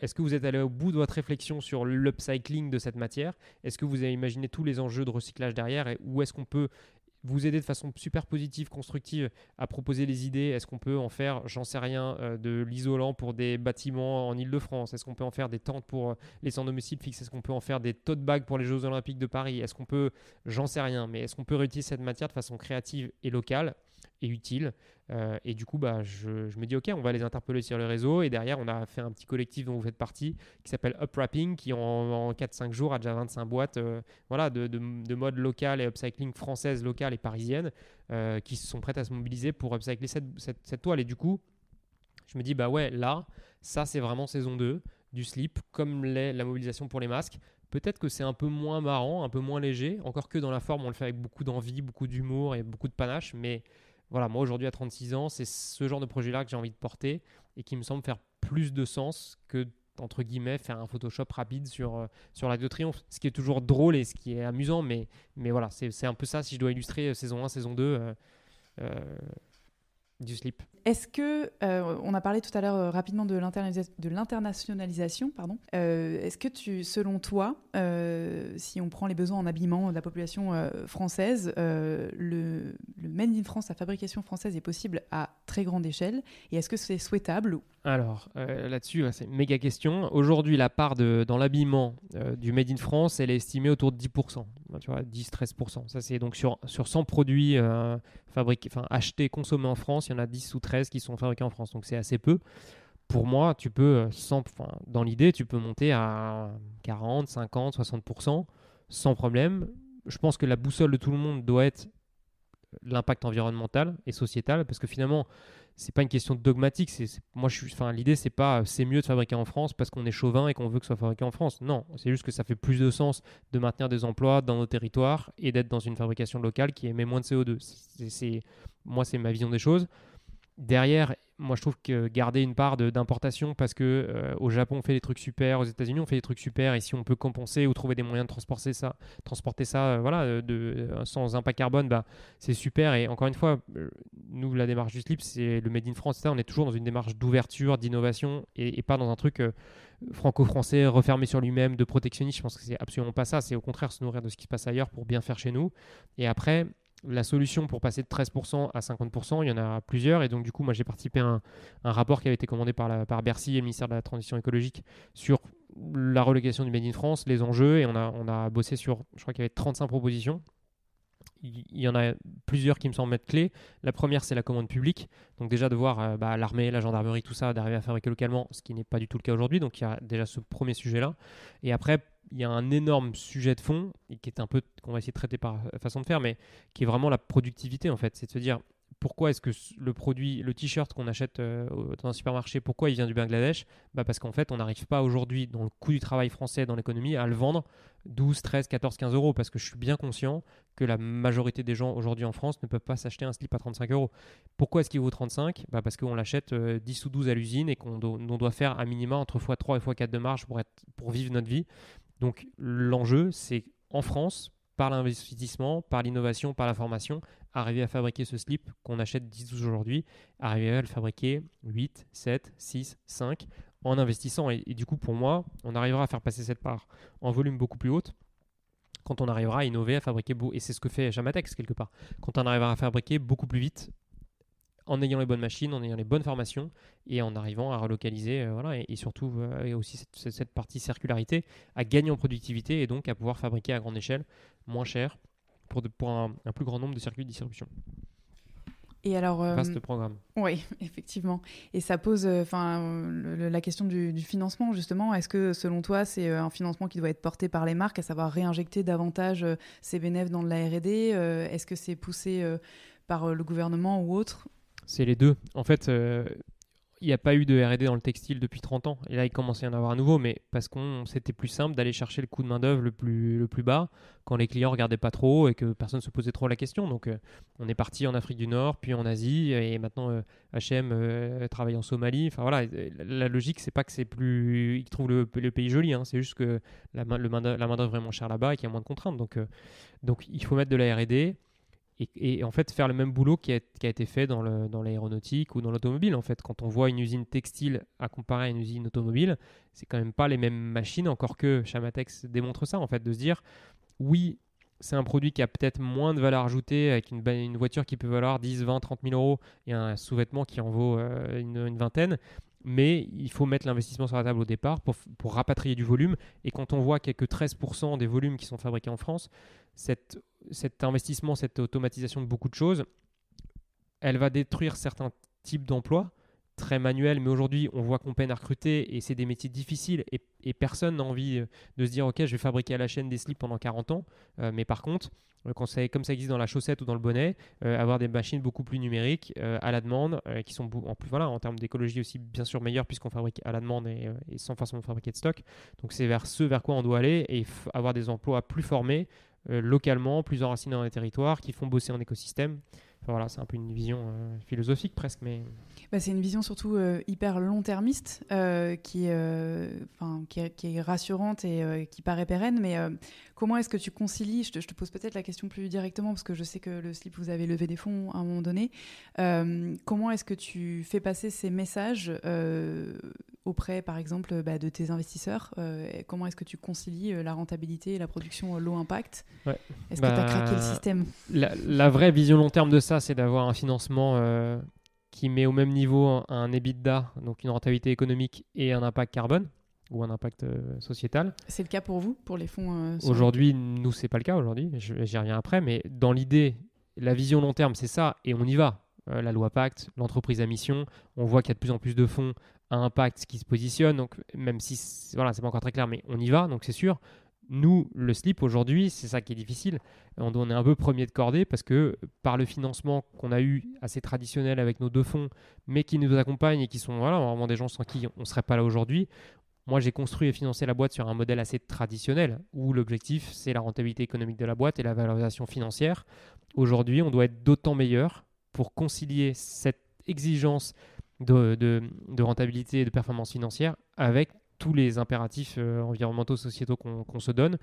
Est-ce que vous êtes allé au bout de votre réflexion sur l'upcycling de cette matière? Est-ce que vous avez imaginé tous les enjeux de recyclage derrière et où est-ce qu'on peut vous aider de façon super positive, constructive à proposer les idées? Est-ce qu'on peut en faire, j'en sais rien, euh, de l'isolant pour des bâtiments en Ile-de-France? Est-ce qu'on peut en faire des tentes pour euh, les sans domicile fixe Est-ce qu'on peut en faire des tote bags pour les Jeux Olympiques de Paris? Est-ce qu'on peut, j'en sais rien, mais est-ce qu'on peut réutiliser cette matière de façon créative et locale? Et utile. Euh, et du coup, bah, je, me dis, OK, on va les interpeller sur le réseau. Et derrière, on a fait un petit collectif dont vous faites partie qui s'appelle Upwrapping, qui en, en 4-5 jours a déjà 25 boîtes euh, voilà, de, de, mode local et upcycling française, locale et parisienne euh, qui sont prêtes à se mobiliser pour upcycler cette, cette, toile. Et du coup, je me dis, bah ouais, là, ça, c'est vraiment saison 2 du slip, comme la mobilisation pour les masques. Peut-être que c'est un peu moins marrant, un peu moins léger, encore que dans la forme, on le fait avec beaucoup d'envie, beaucoup d'humour et beaucoup de panache, mais voilà, moi aujourd'hui à 36 ans, c'est ce genre de projet-là que j'ai envie de porter et qui me semble faire plus de sens que entre guillemets faire un Photoshop rapide sur, euh, sur de Triomphe. Ce qui est toujours drôle et ce qui est amusant, mais, mais voilà, c'est un peu ça si je dois illustrer euh, saison 1, saison 2 du slip. Est-ce que, euh, on a parlé tout à l'heure euh, rapidement de l'internationalisation, pardon. Euh, est-ce que tu, selon toi, si on prend les besoins en habillement de la population française, le, le, Made in France, la fabrication française est possible à très grande échelle Et est-ce que c'est souhaitable Alors, là-dessus, c'est une méga question. Aujourd'hui, la part de, dans l'habillement du Made in France, elle est estimée autour de 10%. Tu vois, 10-13%. Ça, c'est donc sur, sur 100 produits fabriqués, enfin, achetés, consommés en France, il y en a 10 ou 13 qui sont fabriqués en France. Donc c'est assez peu. Pour moi, tu peux, euh, dans l'idée, tu peux monter à 40, 50, 60% sans problème. Je pense que la boussole de tout le monde doit être l'impact environnemental et sociétal parce que finalement c'est pas une question dogmatique c'est moi je enfin l'idée c'est pas c'est mieux de fabriquer en France parce qu'on est chauvin et qu'on veut que ce soit fabriqué en France. Non c'est juste que ça fait plus de sens de maintenir des emplois dans nos territoires et d'être dans une fabrication locale qui émet moins de CO2 c'est moi c'est ma vision des choses Derrière, moi je trouve que garder une part d'importation parce que euh, au Japon on fait des trucs super, aux États-Unis on fait des trucs super, et si on peut compenser ou trouver des moyens de transporter ça, transporter ça, euh, voilà, euh, sans impact carbone, bah c'est super. Et encore une fois, nous la démarche du slip, c'est le Made in France, on est toujours dans une démarche d'ouverture, d'innovation, et, pas dans un truc franco-français refermé sur lui-même, de protectionnisme. Je pense que c'est absolument pas ça. C'est au contraire se nourrir de ce qui se passe ailleurs pour bien faire chez nous. Et après, la solution pour passer de 13% à 50%, il y en a plusieurs. Et donc, du coup, moi, j'ai participé à un, rapport qui avait été commandé par, la, par Bercy et le ministère de la Transition écologique sur la relocalisation du Made in France, les enjeux. Et on a, on a bossé sur, je crois qu'il y avait 35 propositions. Il y en a plusieurs qui me semblent être clés. La première, c'est la commande publique. Donc déjà de voir euh, bah, l'armée, la gendarmerie, tout ça, d'arriver à fabriquer localement, ce qui n'est pas du tout le cas aujourd'hui. Donc il y a déjà ce premier sujet-là. Et après, il y a un énorme sujet de fond et qui est un peu qu'on va essayer de traiter par façon de faire, mais qui est vraiment la productivité en fait. C'est de se dire pourquoi est-ce que le produit, le t-shirt qu'on achète euh, dans un supermarché, pourquoi il vient du Bangladesh? Bah Parce qu'en fait, on n'arrive pas aujourd'hui, dans le coût du travail français dans l'économie, à le vendre 12, 13, 14, 15 euros. Parce que je suis bien conscient que la majorité des gens aujourd'hui en France ne peuvent pas s'acheter un slip à 35 euros. Pourquoi est-ce qu'il vaut 35 bah Parce qu'on l'achète 10 euh, ou 12 à l'usine et qu'on doit faire un minima entre x3 et x4 de marge pour, être, pour vivre notre vie. Donc l'enjeu, c'est en France, par l'investissement, par l'innovation, par la formation, arriver à fabriquer ce slip qu'on achète 10 aujourd'hui, arriver à le fabriquer 8, 7, 6, 5 en investissant. Et, du coup, pour moi, on arrivera à faire passer cette part en volume beaucoup plus haute quand on arrivera à innover, à fabriquer, et c'est ce que fait Jamatex quelque part, quand on arrivera à fabriquer beaucoup plus vite en ayant les bonnes machines, en ayant les bonnes formations et en arrivant à relocaliser, euh, voilà, et, surtout euh, aussi cette, cette, partie circularité, à gagner en productivité et donc à pouvoir fabriquer à grande échelle, moins cher, pour, pour un, plus grand nombre de circuits de distribution. Et alors, euh, Vaste programme. Oui, effectivement. Et ça pose enfin la question du, du, financement, justement. Est-ce que, selon toi, c'est un financement qui doit être porté par les marques, à savoir réinjecter davantage ces bénéfices dans de la RD Est-ce que c'est poussé par le gouvernement ou autre? C'est les deux. En fait, euh, il n'y a pas eu de RD dans le textile depuis 30 ans. Et là, il commence à y en avoir à nouveau, mais parce qu'on c'était plus simple d'aller chercher le coût de main-d'œuvre le plus, le plus bas quand les clients regardaient pas trop et que personne ne se posait trop la question. Donc, euh, on est parti en Afrique du Nord, puis en Asie, et maintenant HM euh, travaille en Somalie. Enfin voilà, la logique, c'est pas que c'est plus. Ils trouvent le, pays joli, hein. c'est juste que la, main, main-d'œuvre est moins chère là-bas et qu'il y a moins de contraintes. Donc, donc, il faut mettre de la RD et, en fait faire le même boulot qui a, a été fait dans l'aéronautique ou dans l'automobile. En fait, quand on voit une usine textile à comparer à une usine automobile, c'est quand même pas les mêmes machines, encore que Chamatex démontre ça, en fait, de se dire, oui, c'est un produit qui a peut-être moins de valeur ajoutée avec une, voiture qui peut valoir 10, 20, 30 000 euros et un sous-vêtement qui en vaut euh, une, vingtaine. Mais il faut mettre l'investissement sur la table au départ pour, rapatrier du volume. Et quand on voit quelques 13% des volumes qui sont fabriqués en France, cette cet investissement, cette automatisation de beaucoup de choses, elle va détruire certains types d'emplois très manuels, mais aujourd'hui on voit qu'on peine à recruter et c'est des métiers difficiles et, personne n'a envie euh, de se dire ok je vais fabriquer à la chaîne des slips pendant 40 ans, euh, mais par contre euh, quand ça, comme ça existe dans la chaussette ou dans le bonnet, avoir des machines beaucoup plus numériques à la demande, qui sont en plus voilà en termes d'écologie aussi bien sûr meilleures puisqu'on fabrique à la demande et, sans forcément fabriquer de stock. Donc c'est vers ce vers quoi on doit aller et avoir des emplois plus formés, localement, plus enracinés dans les territoires, qui font bosser en écosystème. voilà, c'est un peu une vision euh, philosophique presque, mais bah, c'est une vision surtout euh, hyper long-termiste qui, qui, qui, est rassurante et qui paraît pérenne. Mais comment est-ce que tu concilies je te, je te, pose peut-être la question plus directement parce que je sais que le slip vous avez levé des fonds à un moment donné. comment est-ce que tu fais passer ces messages auprès, par exemple, bah, de tes investisseurs euh, Comment est-ce que tu concilies euh, la rentabilité et la production euh, low impact Est-ce que tu as craqué le bah, système la, vraie vision long terme de ça, c'est d'avoir un financement qui met au même niveau un EBITDA, donc une rentabilité économique et un impact carbone ou un impact sociétal. C'est le cas pour vous, pour les fonds Aujourd'hui, nous, c'est pas le cas aujourd'hui. J'y reviens après, mais dans l'idée, la vision long terme, c'est ça, et on y va. la loi Pacte, l'entreprise à mission, on voit qu'il y a de plus en plus de fonds impact qui se positionne. Donc, même si voilà, c'est pas encore très clair, mais on y va, donc c'est sûr. Nous, le slip aujourd'hui, c'est ça qui est difficile. On, on est un peu premier de cordée parce que par le financement qu'on a eu assez traditionnel avec nos deux fonds, mais qui nous accompagnent et qui sont voilà, vraiment des gens sans qui on ne serait pas là aujourd'hui, moi, j'ai construit et financé la boîte sur un modèle assez traditionnel où l'objectif, c'est la rentabilité économique de la boîte et la valorisation financière. Aujourd'hui, on doit être d'autant meilleur pour concilier cette exigence de, de, rentabilité et de performance financière avec tous les impératifs euh, environnementaux, sociétaux qu'on se donne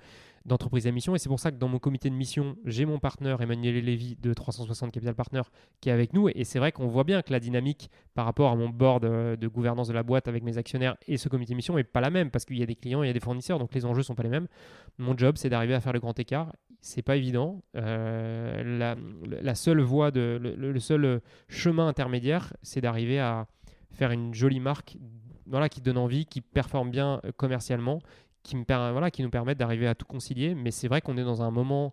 d'entreprise à mission. Et c'est pour ça que dans mon comité de mission, j'ai mon partenaire Emmanuel Lévy de 360 Capital Partners qui est avec nous. Et c'est vrai qu'on voit bien que la dynamique par rapport à mon board euh, de gouvernance de la boîte avec mes actionnaires et ce comité de mission n'est pas la même parce qu'il y a des clients, il y a des fournisseurs, donc les enjeux sont pas les mêmes. Mon job, c'est d'arriver à faire le grand écart. C'est pas évident. Euh, la, seule voie, de, le seul chemin intermédiaire, c'est d'arriver à faire une jolie marque voilà, qui donne envie, qui performe bien euh, commercialement, qui, me voilà, qui nous permettent d'arriver à tout concilier. Mais c'est vrai qu'on est dans un moment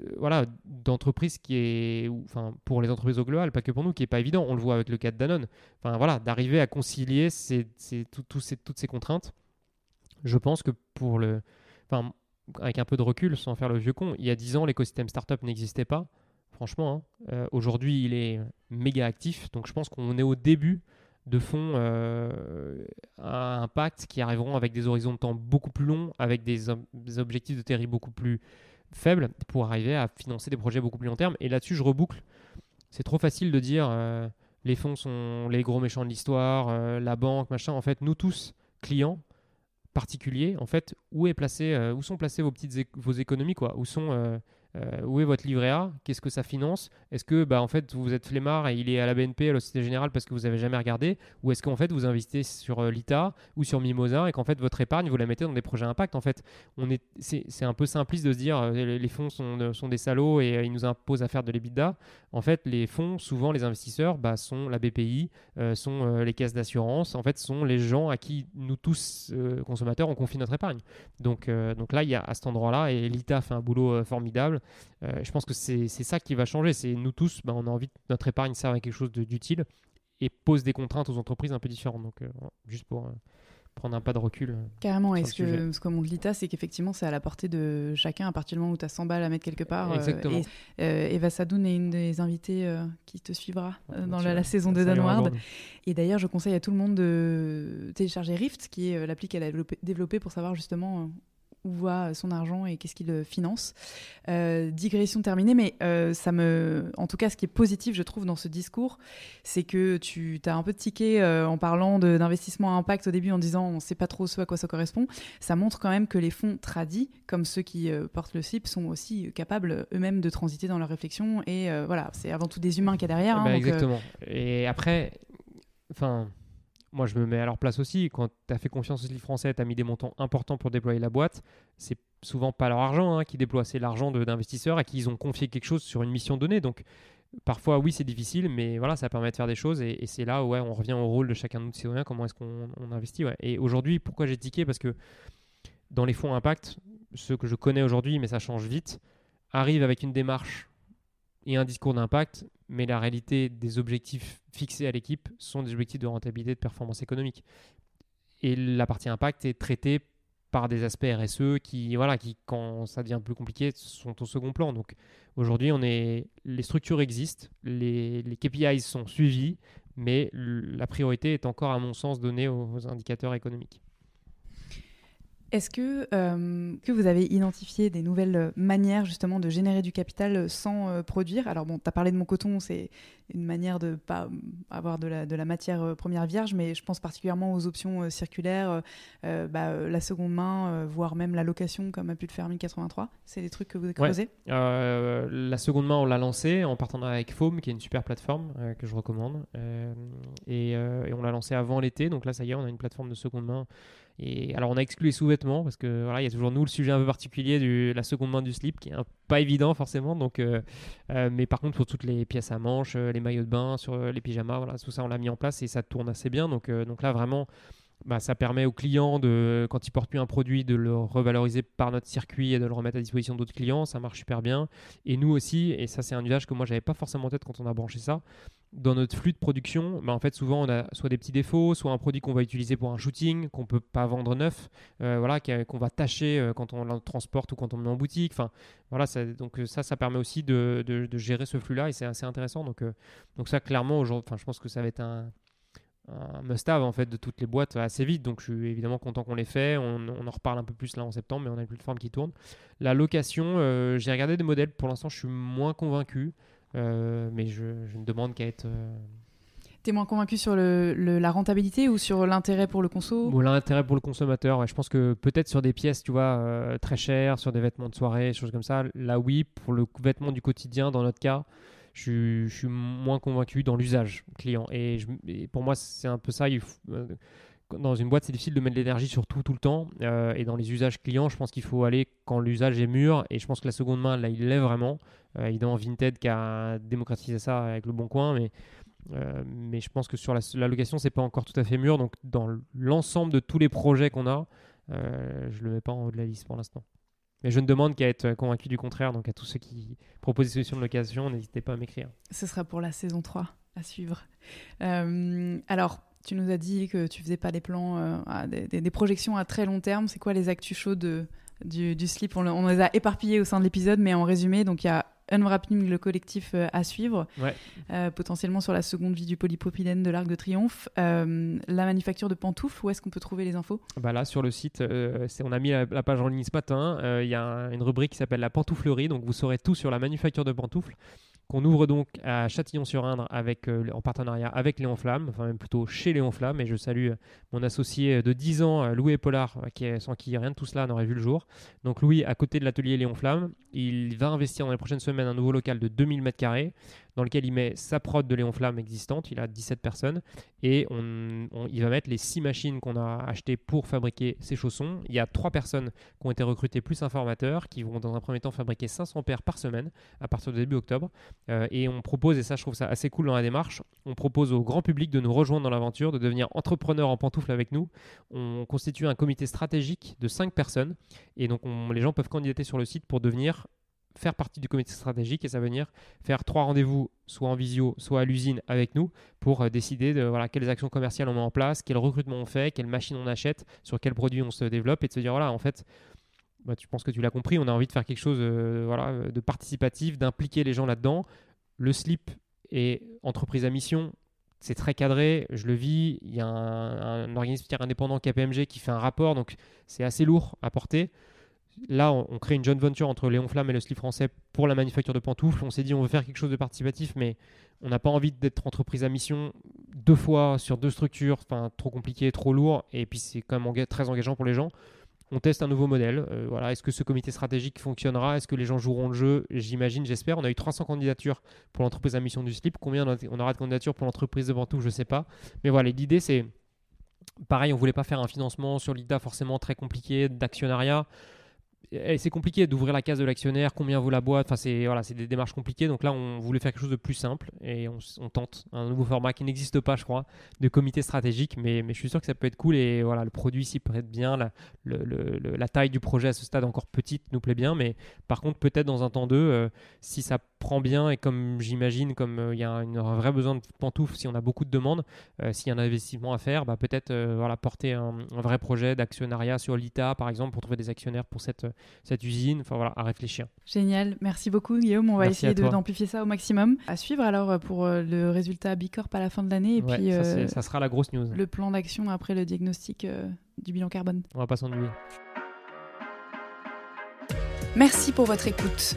euh, voilà, d'entreprise qui est, enfin, pour les entreprises au global, pas que pour nous, qui est pas évident. On le voit avec le cas de Danone. Enfin, voilà, d'arriver à concilier ces, ces, ces, toutes ces contraintes. Je pense que pour le, enfin, avec un peu de recul, sans faire le vieux con, il y a 10 ans, l'écosystème startup n'existait pas. franchement. Hein. Aujourd'hui, il est méga actif. Donc je pense qu'on est au début de fonds euh, à impact qui arriveront avec des horizons de temps beaucoup plus longs, avec des, objectifs de terri beaucoup plus faibles pour arriver à financer des projets beaucoup plus long terme. Et là-dessus, je reboucle. C'est trop facile de dire euh, les fonds sont les gros méchants de l'histoire, euh, la banque, machin. En fait, nous tous, clients particuliers, en fait, où, est placé, où sont placées vos petites vos économies, quoi Où sont euh, où est votre livret A? Qu'est-ce que ça finance? Est-ce que bah, en fait, vous êtes flemmard et il est à la BNP, à la Société Générale, parce que vous n'avez jamais regardé? Ou est-ce qu'en fait, vous investissez sur euh, l'ITA ou sur Mimosa et qu'en fait, votre épargne, vous la mettez dans des projets impact? En fait, on est, c'est, un peu simpliste de se dire euh, les, fonds sont, sont, des salauds et ils nous imposent à faire de l'EBITDA. En fait, les fonds, souvent, les investisseurs bah, sont la BPI, sont les caisses d'assurance, en fait, sont les gens à qui nous tous, consommateurs, on confie notre épargne. Donc, donc là, il y a à cet endroit-là, et l'ITA fait un boulot formidable. Euh, je pense que c'est ça qui va changer. C'est nous tous, bah, on a envie que notre épargne serve à quelque chose d'utile et pose des contraintes aux entreprises un peu différentes. Donc, euh, juste pour euh, prendre un pas de recul. Carrément, et ce que, ce que montre l'ITA, c'est qu'effectivement, c'est à la portée de chacun à partir du moment où tu as 100 balles à mettre quelque part. Exactement. et Eva Sadoun est une des invitées qui te suivra dans la, saison de Danward. Et d'ailleurs, je conseille à tout le monde de télécharger Rift, qui est l'appli qu'elle a développée pour savoir justement où va son argent et qu'est-ce qu'il finance. Euh, digression terminée, mais euh, ça me, en tout cas, ce qui est positif, je trouve, dans ce discours, c'est que tu as un peu tiqué euh, en parlant d'investissement à impact au début, en disant on ne sait pas trop ce à quoi ça correspond. Ça montre quand même que les fonds tradis, comme ceux qui portent le CIP, sont aussi capables eux-mêmes de transiter dans leur réflexion. Et voilà, c'est avant tout des humains qu'il y a derrière. Hein, bah, exactement. Et après, enfin moi je me mets à leur place aussi. Quand tu as fait confiance au livre français, tu as mis des montants importants pour déployer la boîte, c'est souvent pas leur argent hein, qui déploie, c'est l'argent d'investisseurs à qui ils ont confié quelque chose sur une mission donnée. Donc parfois, oui, c'est difficile, mais voilà, ça permet de faire des choses et, c'est là où ouais, on revient au rôle de chacun de nous citoyens, comment est-ce qu'on investit. Et aujourd'hui, pourquoi j'ai tiqué? Parce que dans les fonds impact, ceux que je connais aujourd'hui, mais ça change vite, arrivent avec une démarche et un discours d'impact, mais la réalité des objectifs fixés à l'équipe sont des objectifs de rentabilité, de performance économique. Et la partie impact est traitée par des aspects RSE qui, voilà, qui quand ça devient plus compliqué, sont au second plan. Donc aujourd'hui, on est, les structures existent, les, les KPIs sont suivis, mais la priorité est encore, à mon sens, donnée aux indicateurs économiques. Est-ce que, euh, que vous avez identifié des nouvelles manières justement de générer du capital sans euh, produire? Alors bon, tu as parlé de mon coton, c'est une manière de pas avoir de la, de la matière euh, première vierge, mais je pense particulièrement aux options circulaires, bah, la seconde main, voire même la location comme a pu le faire 1083. C'est des trucs que vous creusez La seconde main, on l'a lancée en partenariat avec Foam, qui est une super plateforme que je recommande. Et, et, on l'a lancée avant l'été, donc là ça y est, on a une plateforme de seconde main et alors on a exclu les sous-vêtements parce que voilà, il y a toujours nous le sujet un peu particulier de la seconde main du slip qui est pas évident forcément. Donc, euh, euh, mais par contre pour toutes les pièces à manches, euh, les maillots de bain, sur les pyjamas, voilà, tout ça on l'a mis en place et ça tourne assez bien. Donc, donc là vraiment bah, ça permet aux clients, de, quand ils portent plus un produit, de le revaloriser par notre circuit et de le remettre à disposition d'autres clients. Ça marche super bien. Et nous aussi, et ça c'est un usage que moi j'avais pas forcément en tête quand on a branché ça, dans notre flux de production, bah, en fait souvent on a soit des petits défauts, soit un produit qu'on va utiliser pour un shooting, qu'on peut pas vendre neuf, euh, voilà, qu'on va tâcher euh, quand on le transporte ou quand on le met en boutique. Enfin, voilà, ça, donc ça, ça permet aussi de, gérer ce flux-là et c'est assez intéressant. Donc, euh, donc ça, clairement, aujourd'hui, je pense que ça va être un, must-have en fait de toutes les boîtes assez vite. Donc je suis évidemment content qu'on l'ait fait. On, en reparle un peu plus là en septembre, mais on a une plateforme qui tourne. La location, euh, j'ai regardé des modèles. Pour l'instant, je suis moins convaincu, euh, mais je, ne demande qu'à être. Euh, T'es moins convaincu sur le, la rentabilité ou sur l'intérêt pour le conso Ou l'intérêt pour le consommateur. Je pense que peut-être sur des pièces, tu vois, très chères, sur des vêtements de soirée, choses comme ça. Là, oui, pour le vêtement du quotidien, dans notre cas, je, suis moins convaincu dans l'usage client. Et, pour moi, c'est un peu ça. Euh, dans une boîte, c'est difficile de mettre de l'énergie sur tout, tout le temps. Euh, et dans les usages clients, je pense qu'il faut aller quand l'usage est mûr. Et je pense que la seconde main, là, il l'est vraiment. Euh, évidemment, Vinted qui a démocratisé ça avec le Bon Coin. Mais, mais je pense que sur la, la location, c'est pas encore tout à fait mûr. Donc, dans l'ensemble de tous les projets qu'on a, je le mets pas en haut de la liste pour l'instant. Mais je ne demande qu'à être convaincu du contraire. Donc à tous ceux qui proposent des solutions de location, n'hésitez pas à m'écrire. Ce sera pour la saison 3 à suivre. Euh, alors, tu nous as dit que tu faisais pas des plans, euh, des, projections à très long terme. C'est quoi les actus chauds de, du, du, slip? On, on, les a éparpillés au sein de l'épisode, mais en résumé, donc il y a Unwrapping, le collectif euh, à suivre, Ouais. euh, potentiellement sur la seconde vie du polypropylène de l'Arc de Triomphe. La manufacture de pantoufles, où est-ce qu'on peut trouver les infos? Bah là, sur le site, on a mis la, la page en ligne ce matin. Il y a un- une rubrique qui s'appelle la pantouflerie. Donc, vous saurez tout sur la manufacture de pantoufles qu'on ouvre donc à Châtillon-sur-Indre euh, en partenariat avec Léon Flamme, enfin même plutôt chez Léon Flamme. Et je salue euh, mon associé de 10 ans, euh, Louis Pollard, euh, sans qui rien de tout cela n'aurait vu le jour. Donc Louis, à côté de l'atelier Léon Flamme, il va investir dans les prochaines semaines un nouveau local de 2000 m2 dans lequel il met sa prod de Léon Flamme existante. Il a 17 personnes et il va mettre les 6 machines qu'on a achetées pour fabriquer ces chaussons. Il y a 3 personnes qui ont été recrutées plus un formateur qui vont dans un premier temps fabriquer 500 paires par semaine à partir de début octobre. Euh, et on propose, et ça je trouve ça assez cool dans la démarche, on propose au grand public de nous rejoindre dans l'aventure, de devenir entrepreneur en pantoufles avec nous. On constitue un comité stratégique de 5 personnes et donc on- les gens peuvent candidater sur le site pour devenir faire partie du comité stratégique et ça veut dire faire trois rendez-vous soit en visio soit à l'usine avec nous pour euh, décider de voilà, quelles actions commerciales on met en place, quel recrutement on fait, quelles machines on achète, sur quels produits on se développe et de se dire voilà en fait bah, tu penses que tu l'as compris, on a envie de faire quelque chose euh, voilà, de participatif, d'impliquer les gens là-dedans. Le slip et entreprise à mission, c'est très cadré, je le vis. Il y a un, un organisme indépendant KPMG qui fait un rapport, donc c'est assez lourd à porter. Là, on, crée une joint venture entre Léon Flamme et le slip français pour la manufacture de pantoufles. On s'est dit, on veut faire quelque chose de participatif, mais on n'a pas envie d'être entreprise à mission deux fois sur deux structures, enfin trop compliqué, trop lourd, et puis c'est quand même très engageant pour les gens. On teste un nouveau modèle. Euh, voilà, est-ce que ce comité stratégique fonctionnera? Est-ce que les gens joueront le jeu? J'imagine, j'espère. On a eu 300 candidatures pour l'entreprise à mission du slip. Combien on aura de candidatures pour l'entreprise de pantoufles? Je ne sais pas. Mais voilà, l'idée c'est pareil, on voulait pas faire un financement sur l'IDA forcément très compliqué d'actionnariat. Et c'est compliqué d'ouvrir la case de l'actionnaire, combien vaut la boîte, enfin c'est voilà, des démarches compliquées. Donc là, on voulait faire quelque chose de plus simple et on, tente un nouveau format qui n'existe pas, je crois, de comité stratégique. Mais, mais je suis sûr que ça peut être cool et voilà, le produit s'y prête bien, la, la taille du projet à ce stade encore petite nous plaît bien. Mais par contre, peut-être dans un temps d'eux, euh, si ça prend bien et comme j'imagine, comme euh, il y a un, un vrai besoin de pantoufles, si on a beaucoup de demandes, euh, s'il y a un investissement à faire, bah, peut-être euh, voilà, porter un, un vrai projet d'actionnariat sur l'ITA, par exemple, pour trouver des actionnaires pour cette, cette usine. Enfin voilà, à réfléchir. Génial, merci beaucoup Guillaume. On va Merci essayer d'amplifier ça au maximum. À suivre alors pour le résultat Bicorp à la fin de l'année et Ouais, puis ça, euh, sera la grosse news. le plan d'action après le diagnostic euh, du bilan carbone. On va pas s'ennuyer. Merci pour votre écoute.